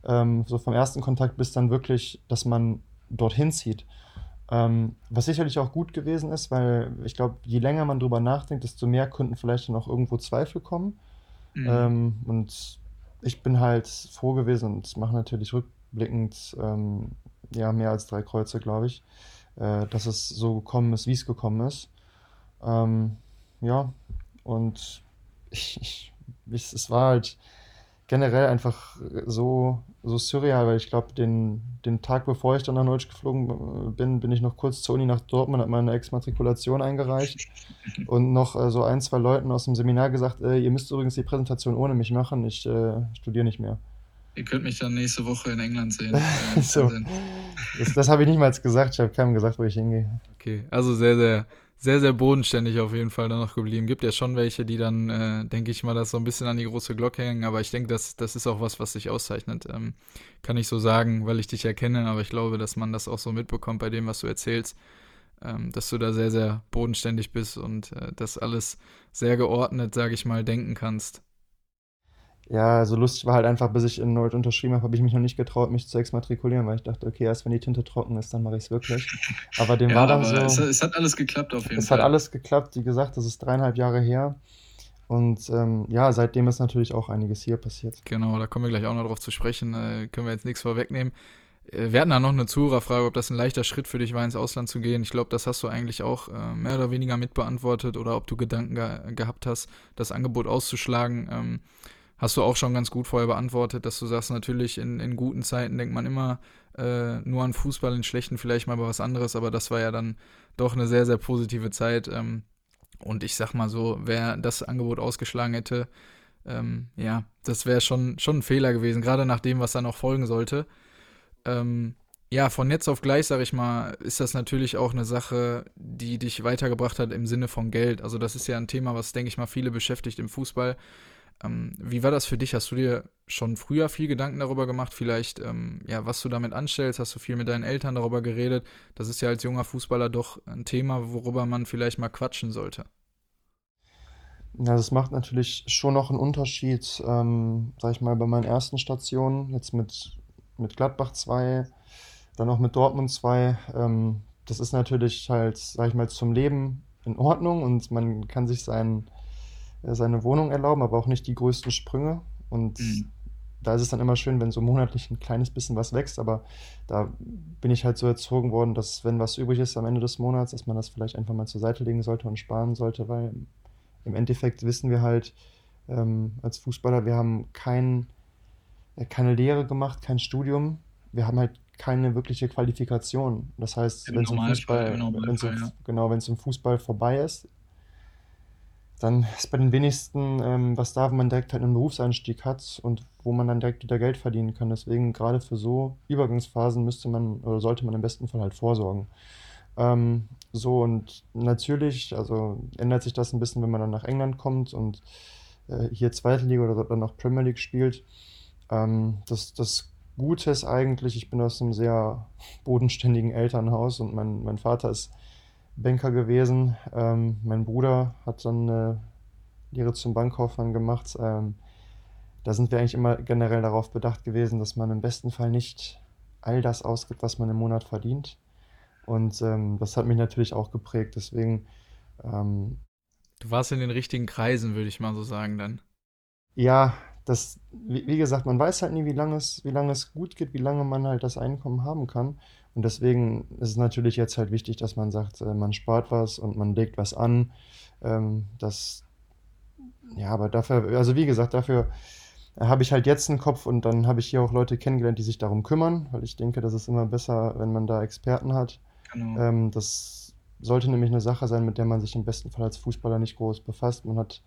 Ähm, so vom ersten Kontakt bis dann wirklich, dass man dorthin zieht. Ähm, was sicherlich auch gut gewesen ist, weil ich glaube, je länger man drüber nachdenkt, desto mehr könnten vielleicht dann auch irgendwo Zweifel kommen. Mhm. Ähm, und ich bin halt froh gewesen und mache natürlich rückblickend ähm, ja mehr als drei Kreuze, glaube ich, äh, dass es so gekommen ist, wie es gekommen ist. Ähm, ja, und ich, <laughs> ich, ich, es war halt generell einfach so, so surreal, weil ich glaube, den, den Tag bevor ich dann nach Deutsch geflogen äh, bin, bin ich noch kurz zur Uni nach Dortmund, habe meine Exmatrikulation eingereicht <laughs> und noch äh, so ein, zwei Leuten aus dem Seminar gesagt, äh, ihr müsst übrigens die Präsentation ohne mich machen, ich äh, studiere nicht mehr. Ihr könnt mich dann nächste Woche in England sehen. <laughs> so. Das, das habe ich nicht mal gesagt, ich habe keinem gesagt, wo ich hingehe. Okay, also sehr, sehr sehr, sehr bodenständig auf jeden Fall dann noch geblieben. Gibt ja schon welche, die dann, äh, denke ich mal, das so ein bisschen an die große Glocke hängen, aber ich denke, das, das ist auch was, was sich auszeichnet. Ähm, kann ich so sagen, weil ich dich erkenne, aber ich glaube, dass man das auch so mitbekommt bei dem, was du erzählst, ähm, dass du da sehr, sehr bodenständig bist und äh, das alles sehr geordnet, sage ich mal, denken kannst. Ja, also lustig war halt einfach, bis ich in Nord unterschrieben habe, habe ich mich noch nicht getraut, mich zu exmatrikulieren, weil ich dachte, okay, erst wenn die Tinte trocken ist, dann mache ich es wirklich. <laughs> Aber dem ja, war dann so. Es, es, hat alles geklappt auf jeden es Fall. Es hat alles geklappt, wie gesagt, das ist dreieinhalb Jahre her. Und ähm, ja, seitdem ist natürlich auch einiges hier passiert. Genau, da kommen wir gleich auch noch drauf zu sprechen. Äh, können wir jetzt nichts vorwegnehmen. Äh, wir hatten da noch eine Zuhörerfrage, ob das ein leichter Schritt für dich war, ins Ausland zu gehen. Ich glaube, das hast du eigentlich auch äh, mehr oder weniger mitbeantwortet oder ob du Gedanken ge gehabt hast, das Angebot auszuschlagen. Ähm, hast du auch schon ganz gut vorher beantwortet, dass du sagst, natürlich in, in guten Zeiten denkt man immer äh, nur an Fußball, in schlechten vielleicht mal was anderes, aber das war ja dann doch eine sehr, sehr positive Zeit. Ähm, und ich sag mal so, wer das Angebot ausgeschlagen hätte, ähm, ja, das wäre schon, schon ein Fehler gewesen, gerade nach dem, was da noch folgen sollte. Ähm, ja, von jetzt auf gleich, sag ich mal, ist das natürlich auch eine Sache, die dich weitergebracht hat im Sinne von Geld. Also das ist ja ein Thema, was, denke ich mal, viele beschäftigt im Fußball. Ähm, wie war das für dich? Hast du dir schon früher viel Gedanken darüber gemacht, vielleicht, ähm, ja, was du damit anstellst? Hast du viel mit deinen Eltern darüber geredet? Das ist ja als junger Fußballer doch ein Thema, worüber man vielleicht mal quatschen sollte. Ja, das macht natürlich schon noch einen Unterschied, ähm, sag ich mal, bei meinen ersten Stationen, jetzt mit, mit Gladbach 2, dann auch mit Dortmund 2. Ähm, das ist natürlich halt, sag ich mal, zum Leben in Ordnung und man kann sich seinen seine Wohnung erlauben, aber auch nicht die größten Sprünge. Und mhm. da ist es dann immer schön, wenn so monatlich ein kleines bisschen was wächst. Aber da bin ich halt so erzogen worden, dass wenn was übrig ist am Ende des Monats, dass man das vielleicht einfach mal zur Seite legen sollte und sparen sollte, weil im Endeffekt wissen wir halt ähm, als Fußballer, wir haben kein, äh, keine Lehre gemacht, kein Studium. Wir haben halt keine wirkliche Qualifikation. Das heißt, wenn es im Fußball, wenn's im, ja. genau, wenn es im Fußball vorbei ist, dann ist bei den wenigsten ähm, was da, wo man direkt halt einen Berufseinstieg hat und wo man dann direkt wieder Geld verdienen kann. Deswegen gerade für so Übergangsphasen müsste man oder sollte man im besten Fall halt vorsorgen. Ähm, so und natürlich, also ändert sich das ein bisschen, wenn man dann nach England kommt und äh, hier Zweite Liga oder dann auch Premier League spielt. Ähm, das, das Gute ist eigentlich, ich bin aus einem sehr bodenständigen Elternhaus und mein, mein Vater ist Banker gewesen. Ähm, mein Bruder hat dann eine Lehre zum Bankkaufmann gemacht. Ähm, da sind wir eigentlich immer generell darauf bedacht gewesen, dass man im besten Fall nicht all das ausgibt, was man im Monat verdient. Und ähm, das hat mich natürlich auch geprägt. Deswegen. Ähm, du warst in den richtigen Kreisen, würde ich mal so sagen, dann. Ja, das, wie, wie, gesagt, man weiß halt nie, wie lange es, wie lange es gut geht, wie lange man halt das Einkommen haben kann. Und deswegen ist es natürlich jetzt halt wichtig, dass man sagt, äh, man spart was und man legt was an. Ähm, das, ja, aber dafür, also wie gesagt, dafür habe ich halt jetzt einen Kopf und dann habe ich hier auch Leute kennengelernt, die sich darum kümmern, weil ich denke, das ist immer besser, wenn man da Experten hat. Genau. Ähm, das sollte nämlich eine Sache sein, mit der man sich im besten Fall als Fußballer nicht groß befasst. Man hat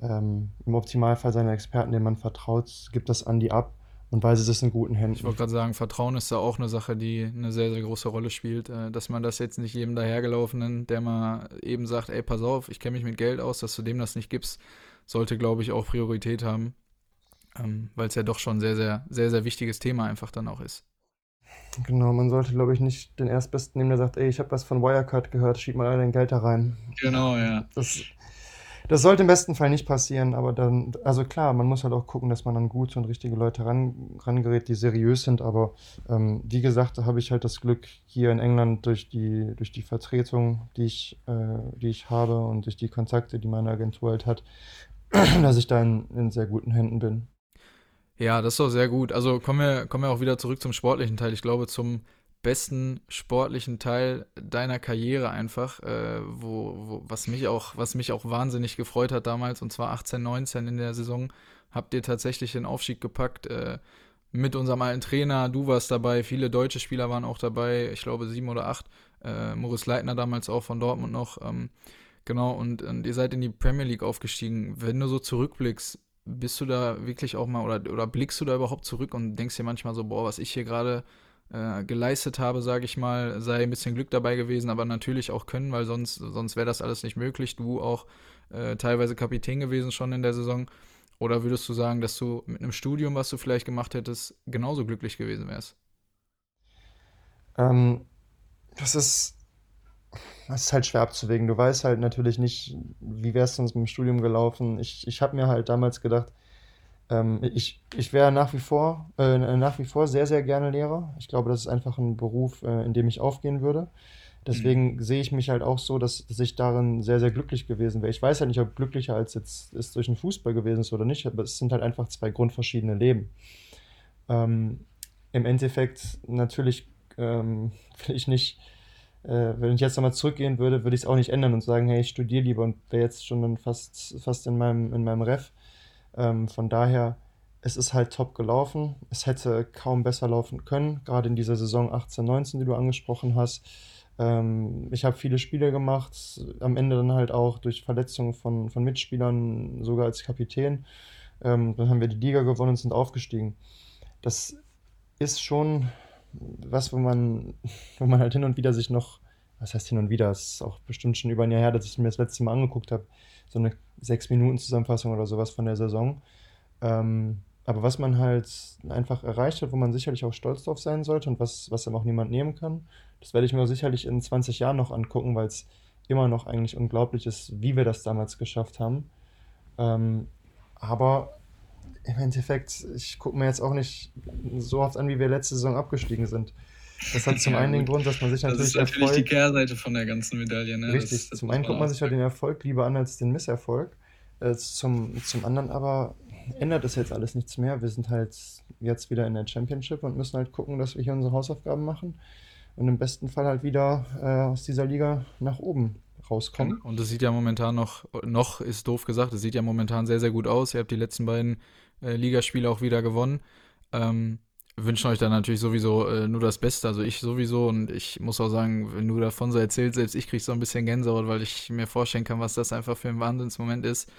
ähm, im Optimalfall seine Experten, denen man vertraut, gibt das an die ab und weiß, es ist in guten Händen. Ich wollte gerade sagen, Vertrauen ist da auch eine Sache, die eine sehr, sehr große Rolle spielt. Äh, dass man das jetzt nicht jedem dahergelaufenen, der mal eben sagt, ey, pass auf, ich kenne mich mit Geld aus, dass du dem das nicht gibst, sollte, glaube ich, auch Priorität haben. Ähm, Weil es ja doch schon sehr, sehr, sehr, sehr wichtiges Thema einfach dann auch ist. Genau, man sollte, glaube ich, nicht den Erstbesten nehmen, der sagt, ey, ich habe was von Wirecard gehört, schieb mal all dein Geld da rein. Genau, ja. Das, das sollte im besten Fall nicht passieren, aber dann, also klar, man muss halt auch gucken, dass man an gute und richtige Leute ran, rangerät, die seriös sind, aber ähm, wie gesagt, da habe ich halt das Glück hier in England durch die, durch die Vertretung, die ich, äh, die ich habe und durch die Kontakte, die meine Agentur halt hat, <clears throat> dass ich da in, in sehr guten Händen bin. Ja, das ist doch sehr gut. Also kommen wir, kommen wir auch wieder zurück zum sportlichen Teil. Ich glaube, zum besten sportlichen Teil deiner Karriere einfach, äh, wo, wo, was mich auch, was mich auch wahnsinnig gefreut hat damals, und zwar 18, 19 in der Saison, habt ihr tatsächlich den Aufstieg gepackt. Äh, mit unserem alten Trainer, du warst dabei, viele deutsche Spieler waren auch dabei, ich glaube sieben oder acht. Äh, Moritz Leitner damals auch von Dortmund noch. Ähm, genau, und, und ihr seid in die Premier League aufgestiegen. Wenn du so zurückblickst, bist du da wirklich auch mal oder, oder blickst du da überhaupt zurück und denkst dir manchmal so, boah, was ich hier gerade äh, geleistet habe, sage ich mal, sei ein bisschen Glück dabei gewesen, aber natürlich auch können, weil sonst, sonst wäre das alles nicht möglich. Du auch äh, teilweise Kapitän gewesen schon in der Saison. Oder würdest du sagen, dass du mit einem Studium, was du vielleicht gemacht hättest, genauso glücklich gewesen wärst? Ähm, das ist, das ist halt schwer abzuwägen. Du weißt halt natürlich nicht, wie wäre es sonst mit dem Studium gelaufen. Ich, ich habe mir halt damals gedacht, ähm, ich ich wäre nach wie vor, äh, nach wie vor sehr, sehr gerne Lehrer. Ich glaube, das ist einfach ein Beruf, äh, in dem ich aufgehen würde. Deswegen mhm. sehe ich mich halt auch so, dass, dass ich darin sehr, sehr glücklich gewesen wäre. Ich weiß halt nicht, ob glücklicher als jetzt es durch den Fußball gewesen ist oder nicht, aber es sind halt einfach zwei grundverschiedene Leben. Ähm, Im Endeffekt natürlich ähm, <laughs> will ich nicht, äh, wenn ich jetzt nochmal zurückgehen würde, würde ich es auch nicht ändern und sagen, hey, ich studiere lieber und wäre jetzt schon dann fast, fast in meinem, in meinem Ref. Ähm, von daher, es ist halt top gelaufen. Es hätte kaum besser laufen können, gerade in dieser Saison 18, 19, die du angesprochen hast. Ähm, ich habe viele Spiele gemacht, am Ende dann halt auch durch Verletzungen von, von Mitspielern, sogar als Kapitän. Ähm, dann haben wir die Liga gewonnen und sind aufgestiegen. Das ist schon was, wo man, wo man halt hin und wieder sich noch, was heißt hin und wieder, es ist auch bestimmt schon über ein Jahr her, dass ich mir das letzte Mal angeguckt habe, so eine sechs Minuten Zusammenfassung oder sowas von der Saison. Ähm, aber was man halt einfach erreicht hat, wo man sicherlich auch stolz drauf sein sollte und was, was einem auch niemand nehmen kann, das werde ich mir sicherlich in 20 Jahren noch angucken, weil es immer noch eigentlich unglaublich ist, wie wir das damals geschafft haben. Ähm, aber im Endeffekt, ich gucke mir jetzt auch nicht so oft an, wie wir letzte Saison abgestiegen sind. Das hat zum ja, einen den Grund, dass man sich natürlich. Das ist natürlich Erfolg, die Kehrseite von der ganzen Medaille. Ne? Richtig. Das, das zum einen guckt man sich ja den Erfolg lieber an als den Misserfolg. Äh, zum, zum anderen aber ändert es jetzt alles nichts mehr. Wir sind halt jetzt wieder in der Championship und müssen halt gucken, dass wir hier unsere Hausaufgaben machen und im besten Fall halt wieder äh, aus dieser Liga nach oben rauskommen. Und es sieht ja momentan noch, noch ist doof gesagt, es sieht ja momentan sehr, sehr gut aus. Ihr habt die letzten beiden äh, Ligaspiele auch wieder gewonnen. Ähm, wünschen euch dann natürlich sowieso äh, nur das Beste. Also ich sowieso und ich muss auch sagen, wenn du davon so erzählst, selbst ich krieg so ein bisschen Gänsehaut, weil ich mir vorstellen kann, was das einfach für ein Wahnsinnsmoment ist.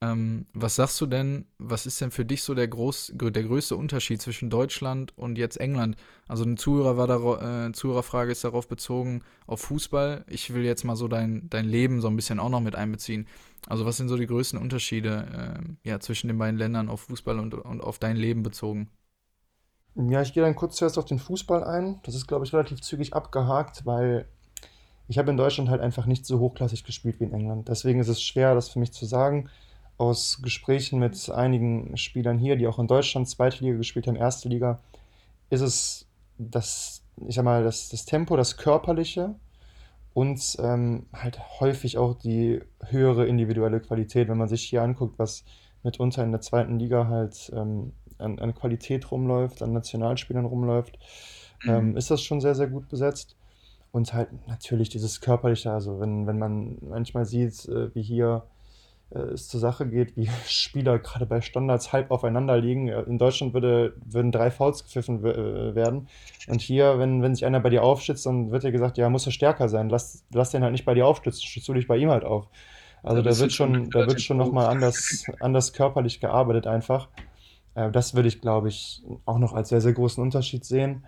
Ähm, was sagst du denn, was ist denn für dich so der, groß, der größte Unterschied zwischen Deutschland und jetzt England? Also eine Zuhörer war da, äh, Zuhörerfrage ist darauf bezogen, auf Fußball. Ich will jetzt mal so dein, dein Leben so ein bisschen auch noch mit einbeziehen. Also was sind so die größten Unterschiede äh, ja, zwischen den beiden Ländern auf Fußball und, und auf dein Leben bezogen? Ja, ich gehe dann kurz zuerst auf den Fußball ein. Das ist, glaube ich, relativ zügig abgehakt, weil ich habe in Deutschland halt einfach nicht so hochklassig gespielt wie in England. Deswegen ist es schwer, das für mich zu sagen. Aus Gesprächen mit einigen Spielern hier, die auch in Deutschland zweite Liga gespielt haben, erste Liga, ist es das, ich sag mal, das, das Tempo, das Körperliche und ähm, halt häufig auch die höhere individuelle Qualität. Wenn man sich hier anguckt, was mitunter in der zweiten Liga halt ähm, an, an Qualität rumläuft, an Nationalspielern rumläuft, mhm. ähm, ist das schon sehr, sehr gut besetzt. Und halt natürlich dieses Körperliche, also wenn, wenn man manchmal sieht, äh, wie hier äh, es zur Sache geht, wie <laughs> Spieler gerade bei Standards halb aufeinander liegen. Äh, in Deutschland würde, würden drei Fouls gepfiffen werden. Und hier, wenn, wenn sich einer bei dir aufstützt, dann wird dir gesagt, ja, muss er stärker sein. Lass, lass den halt nicht bei dir aufstützen, stützt du dich bei ihm halt auf. Also da, da wird schon, da wird schon nochmal anders, <laughs> anders körperlich gearbeitet einfach. Äh, das würde ich, glaube ich, auch noch als sehr, sehr großen Unterschied sehen.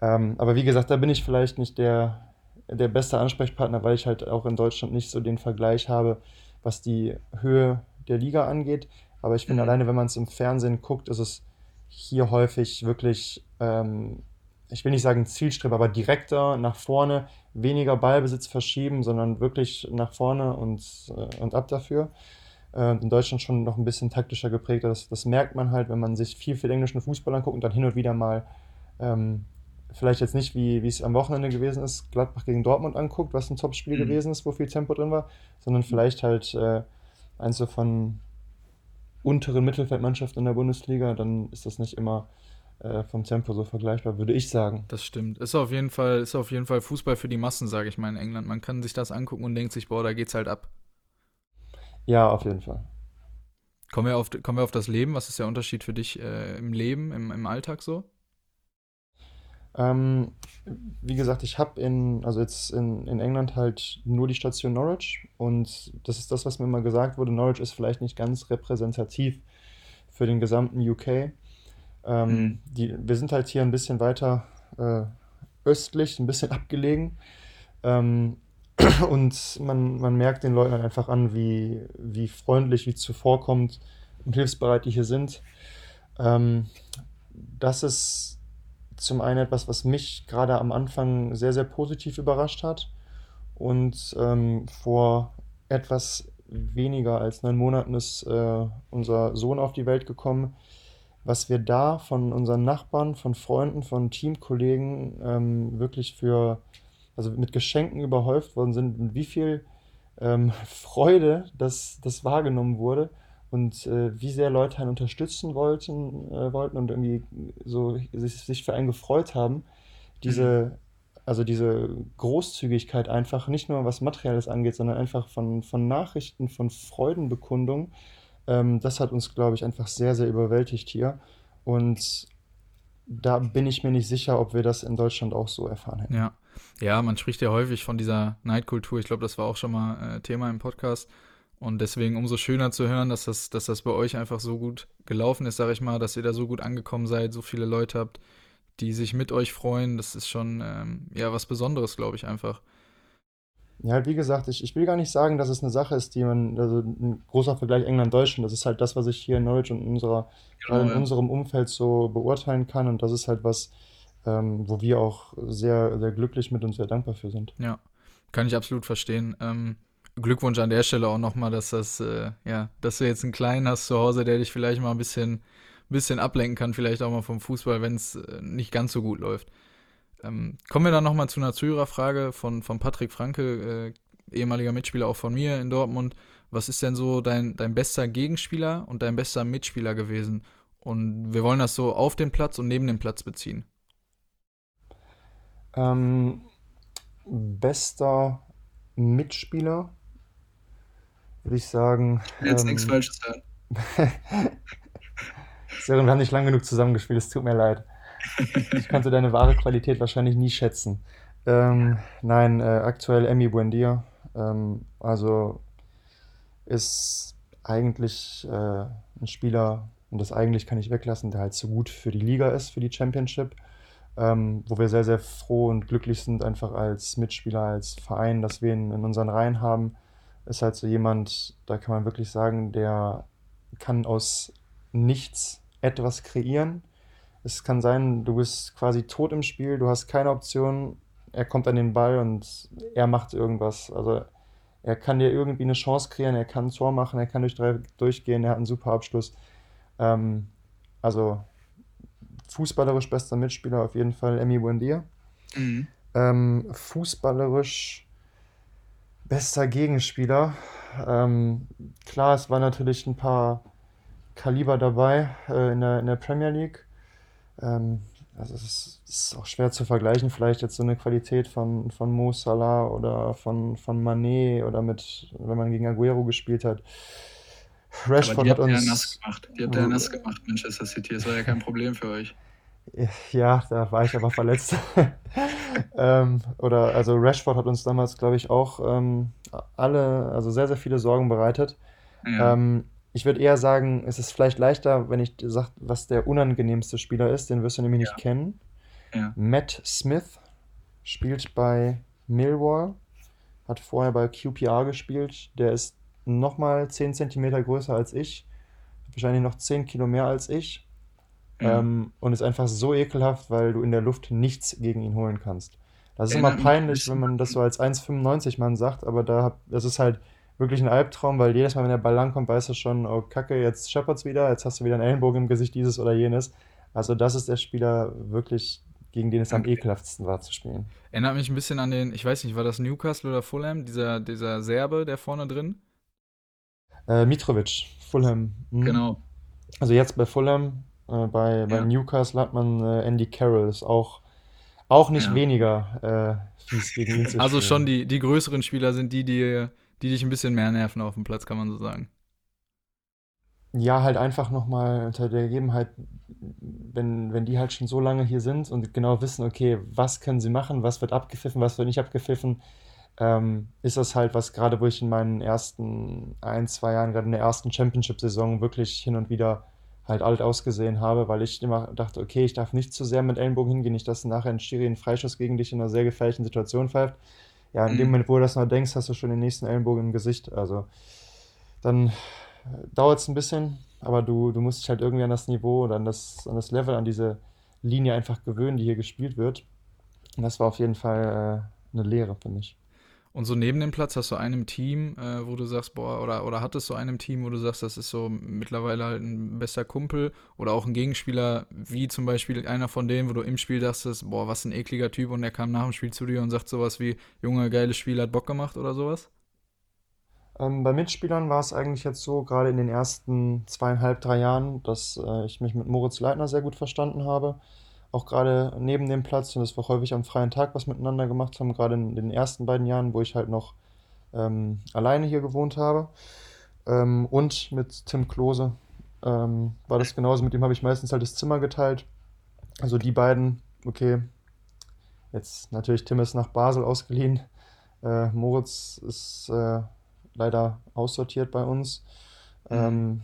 Ähm, aber wie gesagt, da bin ich vielleicht nicht der, der beste Ansprechpartner, weil ich halt auch in Deutschland nicht so den Vergleich habe, was die Höhe der Liga angeht. Aber ich finde, mhm. alleine wenn man es im Fernsehen guckt, ist es hier häufig wirklich, ähm, ich will nicht sagen Zielstreber, aber direkter nach vorne, weniger Ballbesitz verschieben, sondern wirklich nach vorne und, äh, und ab dafür. Äh, in Deutschland schon noch ein bisschen taktischer geprägt. Das, das merkt man halt, wenn man sich viel, viel englischen Fußball anguckt und dann hin und wieder mal ähm, vielleicht jetzt nicht, wie, wie es am Wochenende gewesen ist, Gladbach gegen Dortmund anguckt, was ein Top-Spiel mhm. gewesen ist, wo viel Tempo drin war, sondern vielleicht halt äh, eins so von unteren Mittelfeldmannschaften in der Bundesliga, dann ist das nicht immer äh, vom Tempo so vergleichbar, würde ich sagen. Das stimmt. Ist auf jeden Fall, ist auf jeden Fall Fußball für die Massen, sage ich mal in England. Man kann sich das angucken und denkt sich, boah, da geht's halt ab. Ja, auf jeden Fall. Kommen wir auf, kommen wir auf das Leben. Was ist der Unterschied für dich äh, im Leben, im, im Alltag so? Ähm, wie gesagt, ich habe in, also jetzt in, in England halt nur die Station Norwich und das ist das, was mir immer gesagt wurde. Norwich ist vielleicht nicht ganz repräsentativ für den gesamten UK. Ähm, mhm. die, wir sind halt hier ein bisschen weiter äh, östlich, ein bisschen <laughs> abgelegen. Ähm, <clears throat> und man, man merkt den Leuten einfach an, wie, wie freundlich, wie zuvorkommend und hilfsbereit die hier sind. Ähm, das ist zum einen etwas, was mich gerade am Anfang sehr, sehr positiv überrascht hat. Und ähm, vor etwas weniger als neun Monaten ist äh, unser Sohn auf die Welt gekommen. Was wir da von unseren Nachbarn, von Freunden, von Teamkollegen ähm, wirklich für, also mit Geschenken überhäuft worden sind und wie viel ähm, <laughs> Freude das, das wahrgenommen wurde und äh, wie sehr Leute einen unterstützen wollten, äh, wollten und irgendwie so sich, sich für einen gefreut haben. Diese, mhm. also diese Großzügigkeit einfach, nicht nur was Materielles angeht, sondern einfach von, von Nachrichten, von Freudenbekundung, ähm, das hat uns, glaube ich, einfach sehr, sehr überwältigt hier. Und da bin ich mir nicht sicher, ob wir das in Deutschland auch so erfahren hätten. Ja, ja man spricht ja häufig von dieser Neidkultur. Ich glaube, das war auch schon mal äh, Thema im Podcast und deswegen umso schöner zu hören, dass das, dass das bei euch einfach so gut gelaufen ist, sage ich mal, dass ihr da so gut angekommen seid, so viele Leute habt, die sich mit euch freuen. Das ist schon ähm, ja was Besonderes, glaube ich, einfach. Ja, wie gesagt, ich, ich will gar nicht sagen, dass es eine Sache ist, die man, also ein großer Vergleich England-Deutschland, das ist halt das, was ich hier in Norwich und in unserer, genau, in ja. unserem Umfeld so beurteilen kann. Und das ist halt was, ähm, wo wir auch sehr, sehr glücklich mit und sehr dankbar für sind. Ja, kann ich absolut verstehen. Ähm, Glückwunsch an der Stelle auch nochmal, dass das, äh, ja, dass du jetzt einen Kleinen hast zu Hause, der dich vielleicht mal ein bisschen, bisschen ablenken kann, vielleicht auch mal vom Fußball, wenn es äh, nicht ganz so gut läuft. Ähm, kommen wir dann nochmal zu einer Zuhörerfrage von, von Patrick Franke, äh, ehemaliger Mitspieler auch von mir in Dortmund. Was ist denn so dein, dein bester Gegenspieler und dein bester Mitspieler gewesen? Und wir wollen das so auf dem Platz und neben dem Platz beziehen. Ähm, bester Mitspieler würde ich sagen. Jetzt ähm, nichts Falsches hören. <laughs> Sören, wir haben nicht lang genug zusammengespielt, es tut mir leid. Ich konnte deine wahre Qualität wahrscheinlich nie schätzen. Ähm, nein, äh, aktuell Emmy Buendia. Ähm, also ist eigentlich äh, ein Spieler, und das eigentlich kann ich weglassen, der halt so gut für die Liga ist, für die Championship. Ähm, wo wir sehr, sehr froh und glücklich sind, einfach als Mitspieler, als Verein, dass wir ihn in unseren Reihen haben ist halt so jemand, da kann man wirklich sagen, der kann aus nichts etwas kreieren. Es kann sein, du bist quasi tot im Spiel, du hast keine Option, er kommt an den Ball und er macht irgendwas. Also er kann dir irgendwie eine Chance kreieren, er kann ein Tor machen, er kann durch drei durchgehen, er hat einen super Abschluss. Ähm, also fußballerisch bester Mitspieler auf jeden Fall Emi Buendia. Mhm. Ähm, fußballerisch Bester Gegenspieler. Ähm, klar, es waren natürlich ein paar Kaliber dabei äh, in, der, in der Premier League. Ähm, also es ist, ist, auch schwer zu vergleichen, vielleicht jetzt so eine Qualität von, von Mo Salah oder von, von Mané oder mit, wenn man gegen Aguero gespielt hat. Rashford hat uns. Ja nass gemacht. Die habt ja nass gemacht, Manchester City. Das war ja kein Problem für euch. Ja, da war ich aber verletzt. <laughs> ähm, oder also Rashford hat uns damals, glaube ich, auch ähm, alle, also sehr, sehr viele Sorgen bereitet. Ja. Ähm, ich würde eher sagen, es ist vielleicht leichter, wenn ich sage, was der unangenehmste Spieler ist. Den wirst du nämlich nicht Ja. kennen. Ja. Matt Smith spielt bei Millwall, hat vorher bei QPR gespielt. Der ist nochmal 10 Zentimeter größer als ich, wahrscheinlich noch 10 Kilo mehr als ich. Ähm, und ist einfach so ekelhaft, weil du in der Luft nichts gegen ihn holen kannst. Das ist immer Erinnert ein peinlich, wenn man das so als 1,95 Mann sagt, aber da das ist halt wirklich ein Albtraum, weil jedes Mal, wenn der Ball langkommt, weißt du schon, oh Kacke, jetzt scheppert's wieder, jetzt hast du wieder einen Ellenbogen im Gesicht, dieses oder jenes. Also das ist der Spieler wirklich, gegen den es am Okay. ekelhaftsten war zu spielen. Erinnert mich ein bisschen an den, ich weiß nicht, war das Newcastle oder Fulham, dieser, dieser Serbe, der vorne drin? Äh, Mitrovic, Fulham. Mhm. Genau. Also jetzt bei Fulham, äh, bei, bei Ja. Newcastle hat man äh, Andy Carroll, ist auch, auch nicht Ja. weniger äh, fies gegen ihn zu Also spielen. schon die, die größeren Spieler sind die, die, die dich ein bisschen mehr nerven auf dem Platz, kann man so sagen. Ja, halt einfach nochmal unter der Gegebenheit, wenn, wenn die halt schon so lange hier sind und genau wissen, okay, was können sie machen, was wird abgepfiffen, was wird nicht abgepfiffen, ähm, ist das halt was, gerade wo ich in meinen ersten ein, zwei Jahren, gerade in der ersten Championship-Saison wirklich hin und wieder halt alt ausgesehen habe, weil ich immer dachte, okay, ich darf nicht zu sehr mit Ellenbogen hingehen, nicht, dass nachher ein Schiri einen Freischuss gegen dich in einer sehr gefährlichen Situation pfeift. Ja, in dem Mhm. Moment, wo du das noch denkst, hast du schon den nächsten Ellenbogen im Gesicht. Also dann dauert es ein bisschen, aber du, du musst dich halt irgendwie an das Niveau oder an das, an das Level, an diese Linie einfach gewöhnen, die hier gespielt wird. Und das war auf jeden Fall äh, eine Lehre für mich. Und so neben dem Platz hast du einem Team, äh, wo du sagst, boah, oder, oder hattest du einem Team, wo du sagst, das ist so mittlerweile halt ein bester Kumpel oder auch ein Gegenspieler, wie zum Beispiel einer von denen, wo du im Spiel dachtest, boah, was ein ekliger Typ und der kam nach dem Spiel zu dir und sagt sowas wie, Junge, geiles Spiel, hat Bock gemacht oder sowas? Ähm, bei Mitspielern war es eigentlich jetzt so, gerade in den ersten zweieinhalb, drei Jahren, dass äh, ich mich mit Moritz Leitner sehr gut verstanden habe. Auch gerade neben dem Platz und dass wir häufig am freien Tag was miteinander gemacht haben, gerade in den ersten beiden Jahren, wo ich halt noch ähm, alleine hier gewohnt habe. Ähm, und mit Tim Klose ähm, war das genauso. Mit dem habe ich meistens halt das Zimmer geteilt. Also die beiden, okay, jetzt natürlich Tim ist nach Basel ausgeliehen. Äh, Moritz ist äh, leider aussortiert bei uns. Mhm.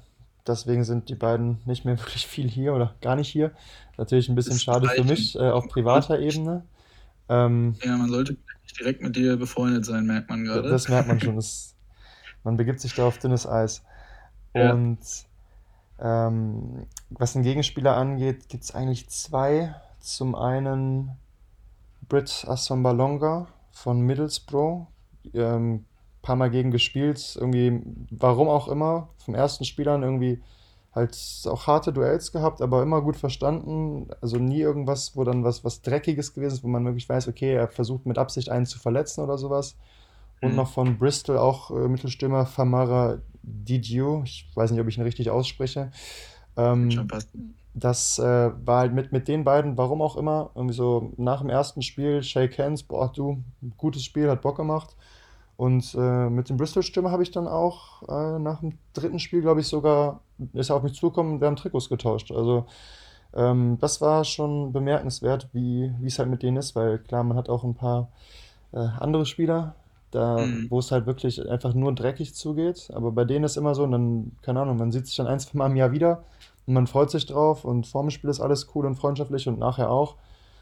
Deswegen sind die beiden nicht mehr <laughs> wirklich viel hier oder gar nicht hier. Natürlich ein bisschen schade für mich äh, auf privater Ebene. Ähm, Ja, man sollte nicht direkt mit dir befreundet sein, merkt man gerade. das merkt man schon. <laughs> Das, man begibt sich da auf dünnes Eis. Ja. Und ähm, was den Gegenspieler angeht, gibt es eigentlich zwei. Zum einen Britt Assombalonga von Middlesbrough. Ähm, paar Mal gegen gespielt. Irgendwie, warum auch immer, vom ersten Spiel an irgendwie halt auch harte Duells gehabt, aber immer gut verstanden. Also nie irgendwas, wo dann was, was Dreckiges gewesen ist, wo man wirklich weiß, okay, er versucht mit Absicht einen zu verletzen oder sowas. Und Mhm. noch von Bristol auch äh, Mittelstürmer Famara Didio. Ich weiß nicht, ob ich ihn richtig ausspreche. Ähm, das äh, war halt mit, mit den beiden, warum auch immer, irgendwie so nach dem ersten Spiel, Shake Hands, boah, du, gutes Spiel, hat Bock gemacht. Und äh, mit dem Bristol-Stürmer habe ich dann auch äh, nach dem dritten Spiel, glaube ich, sogar, ist er auf mich zugekommen und wir haben Trikots getauscht. Also ähm, das war schon bemerkenswert, wie es halt mit denen ist, weil klar, man hat auch ein paar äh, andere Spieler, da, Mhm. wo es halt wirklich einfach nur dreckig zugeht. Aber bei denen ist immer so, und dann, keine Ahnung, man sieht sich dann ein, zwei Mal im Jahr wieder und man freut sich drauf und vor dem Spiel ist alles cool und freundschaftlich und nachher auch.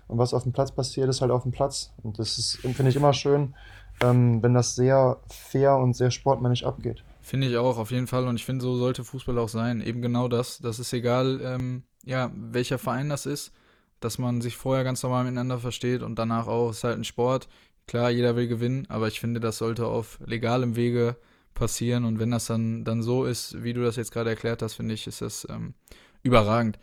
Und was auf dem Platz passiert, ist halt auf dem Platz. Und das ist, finde ich, immer schön, ähm, wenn das sehr fair und sehr sportmännisch abgeht. Finde ich auch, auf jeden Fall. Und ich finde, so sollte Fußball auch sein. Eben genau das. Das ist egal, ähm, ja, welcher Verein das ist, dass man sich vorher ganz normal miteinander versteht und danach auch, ist halt ein Sport. Klar, jeder will gewinnen, aber ich finde, das sollte auf legalem Wege passieren. Und wenn das dann, dann so ist, wie du das jetzt gerade erklärt hast, finde ich, ist das ähm, überragend.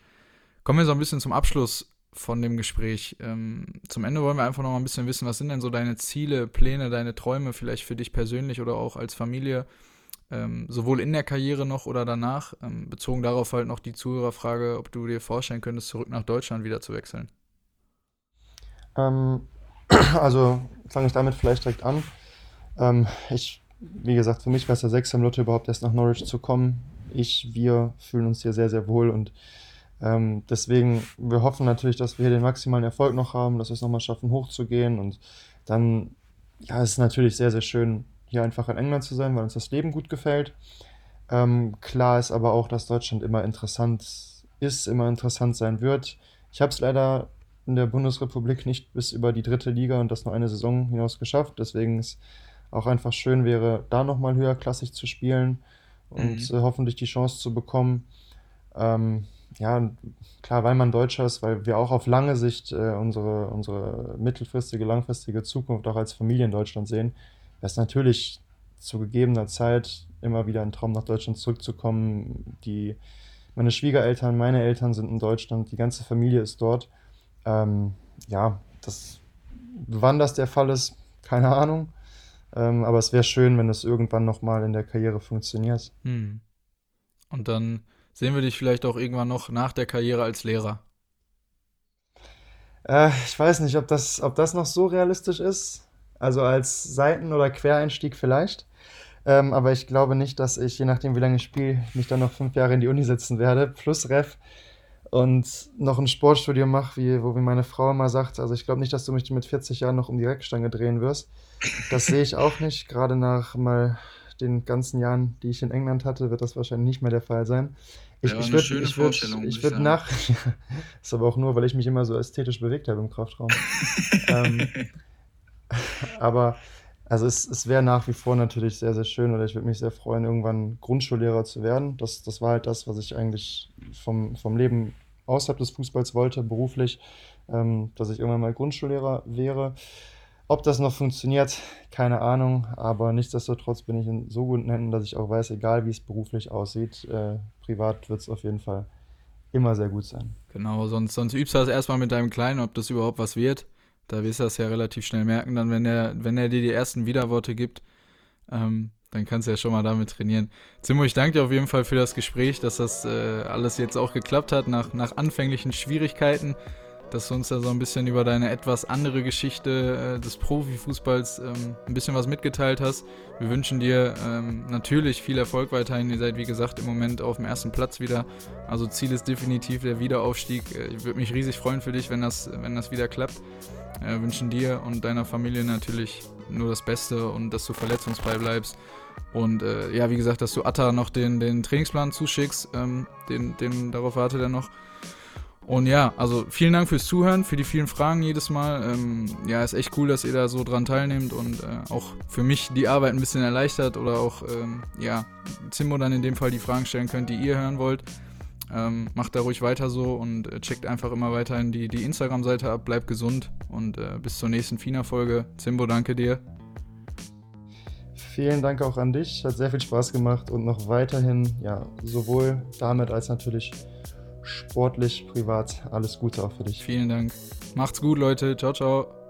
Kommen wir so ein bisschen zum Abschluss von dem Gespräch. Ähm, zum Ende wollen wir einfach noch mal ein bisschen wissen, was sind denn so deine Ziele, Pläne, deine Träume, vielleicht für dich persönlich oder auch als Familie, ähm, sowohl in der Karriere noch oder danach. Ähm, bezogen darauf halt noch die Zuhörerfrage, ob du dir vorstellen könntest, zurück nach Deutschland wieder zu wechseln. Ähm, <clears throat> also fange ich damit vielleicht direkt an. Ähm, ich, wie gesagt, für mich war es der sechste im Lotto überhaupt erst nach Norwich zu kommen. Ich, wir fühlen uns hier sehr, sehr wohl und Ähm, deswegen, wir hoffen natürlich, dass wir hier den maximalen Erfolg noch haben, dass wir es nochmal schaffen, hochzugehen. Und dann, ja, es ist natürlich sehr, sehr schön, hier einfach in England zu sein, weil uns das Leben gut gefällt. Ähm, klar ist aber auch, dass Deutschland immer interessant ist, immer interessant sein wird. Ich habe es leider in der Bundesrepublik nicht bis über die dritte Liga und das nur eine Saison hinaus geschafft. Deswegen ist auch einfach schön wäre, da nochmal höherklassig zu spielen und mhm. hoffentlich die Chance zu bekommen. Ähm, ja, klar, weil man Deutscher ist, weil wir auch auf lange Sicht äh, unsere, unsere mittelfristige, langfristige Zukunft auch als Familie in Deutschland sehen, wäre es natürlich zu gegebener Zeit immer wieder ein Traum, nach Deutschland zurückzukommen. Die, meine Schwiegereltern, meine Eltern sind in Deutschland, die ganze Familie ist dort. Ähm, ja, das, wann das der Fall ist, keine Ahnung. Ähm, aber es wäre schön, wenn es irgendwann nochmal in der Karriere funktioniert. Hm. Und dann sehen wir dich vielleicht auch irgendwann noch nach der Karriere als Lehrer. Äh, ich weiß nicht, ob das, ob das noch so realistisch ist. Also als Seiten- oder Quereinstieg vielleicht. Ähm, aber ich glaube nicht, dass ich, je nachdem wie lange ich spiele, mich dann noch fünf Jahre in die Uni setzen werde, plus Ref und noch ein Sportstudio mache, wie, wo wie meine Frau immer sagt. Also ich glaube nicht, dass du mich mit 40 Jahren noch um die Reckstange drehen wirst. Das sehe ich auch nicht. Gerade nach mal den ganzen Jahren, die ich in England hatte, wird das wahrscheinlich nicht mehr der Fall sein. Ich, ja, ich würde ich würd, ich würd nach. <laughs> ist aber auch nur, weil ich mich immer so ästhetisch bewegt habe im Kraftraum. <laughs> ähm, aber also es, es wäre nach wie vor natürlich sehr, sehr schön oder ich würde mich sehr freuen, irgendwann Grundschullehrer zu werden. Das, das war halt das, was ich eigentlich vom, vom Leben außerhalb des Fußballs wollte, beruflich, ähm, dass ich irgendwann mal Grundschullehrer wäre. Ob das noch funktioniert, keine Ahnung, aber nichtsdestotrotz bin ich in so guten Händen, dass ich auch weiß, egal wie es beruflich aussieht, äh, privat wird es auf jeden Fall immer sehr gut sein. Genau, sonst, sonst übst du das erstmal mit deinem Kleinen, ob das überhaupt was wird. Da wirst du das ja relativ schnell merken, dann, wenn er, wenn er dir die ersten Widerworte gibt. Ähm, dann kannst du ja schon mal damit trainieren. Zimmo, ich danke dir auf jeden Fall für das Gespräch, dass das äh, alles jetzt auch geklappt hat, nach, nach anfänglichen Schwierigkeiten, dass du uns da so ein bisschen über deine etwas andere Geschichte äh, des Profifußballs ähm, ein bisschen was mitgeteilt hast. Wir wünschen dir ähm, natürlich viel Erfolg weiterhin. Ihr seid, wie gesagt, im Moment auf dem ersten Platz wieder. Also Ziel ist definitiv der Wiederaufstieg. Äh, ich würde mich riesig freuen für dich, wenn das, wenn das wieder klappt. Wir wünschen dir und deiner Familie natürlich nur das Beste und dass du verletzungsfrei bleibst. Und äh, ja, wie gesagt, dass du Atta noch den, den Trainingsplan zuschickst, ähm, den, den, darauf wartet er noch. Und ja, also vielen Dank fürs Zuhören, für die vielen Fragen jedes Mal. Ähm, ja, ist echt cool, dass ihr da so dran teilnehmt und äh, auch für mich die Arbeit ein bisschen erleichtert oder auch, ähm, ja, Zimmo dann in dem Fall die Fragen stellen könnt, die ihr hören wollt. Ähm, macht da ruhig weiter so und äh, checkt einfach immer weiterhin die, die Instagram-Seite ab, bleibt gesund und äh, bis zur nächsten FINA-Folge. Zimbo, danke dir. Vielen Dank auch an dich. Hat sehr viel Spaß gemacht und noch weiterhin, ja, sowohl damit als natürlich sportlich, privat. Alles Gute auch für dich. Vielen Dank. Macht's gut, Leute. Ciao, ciao.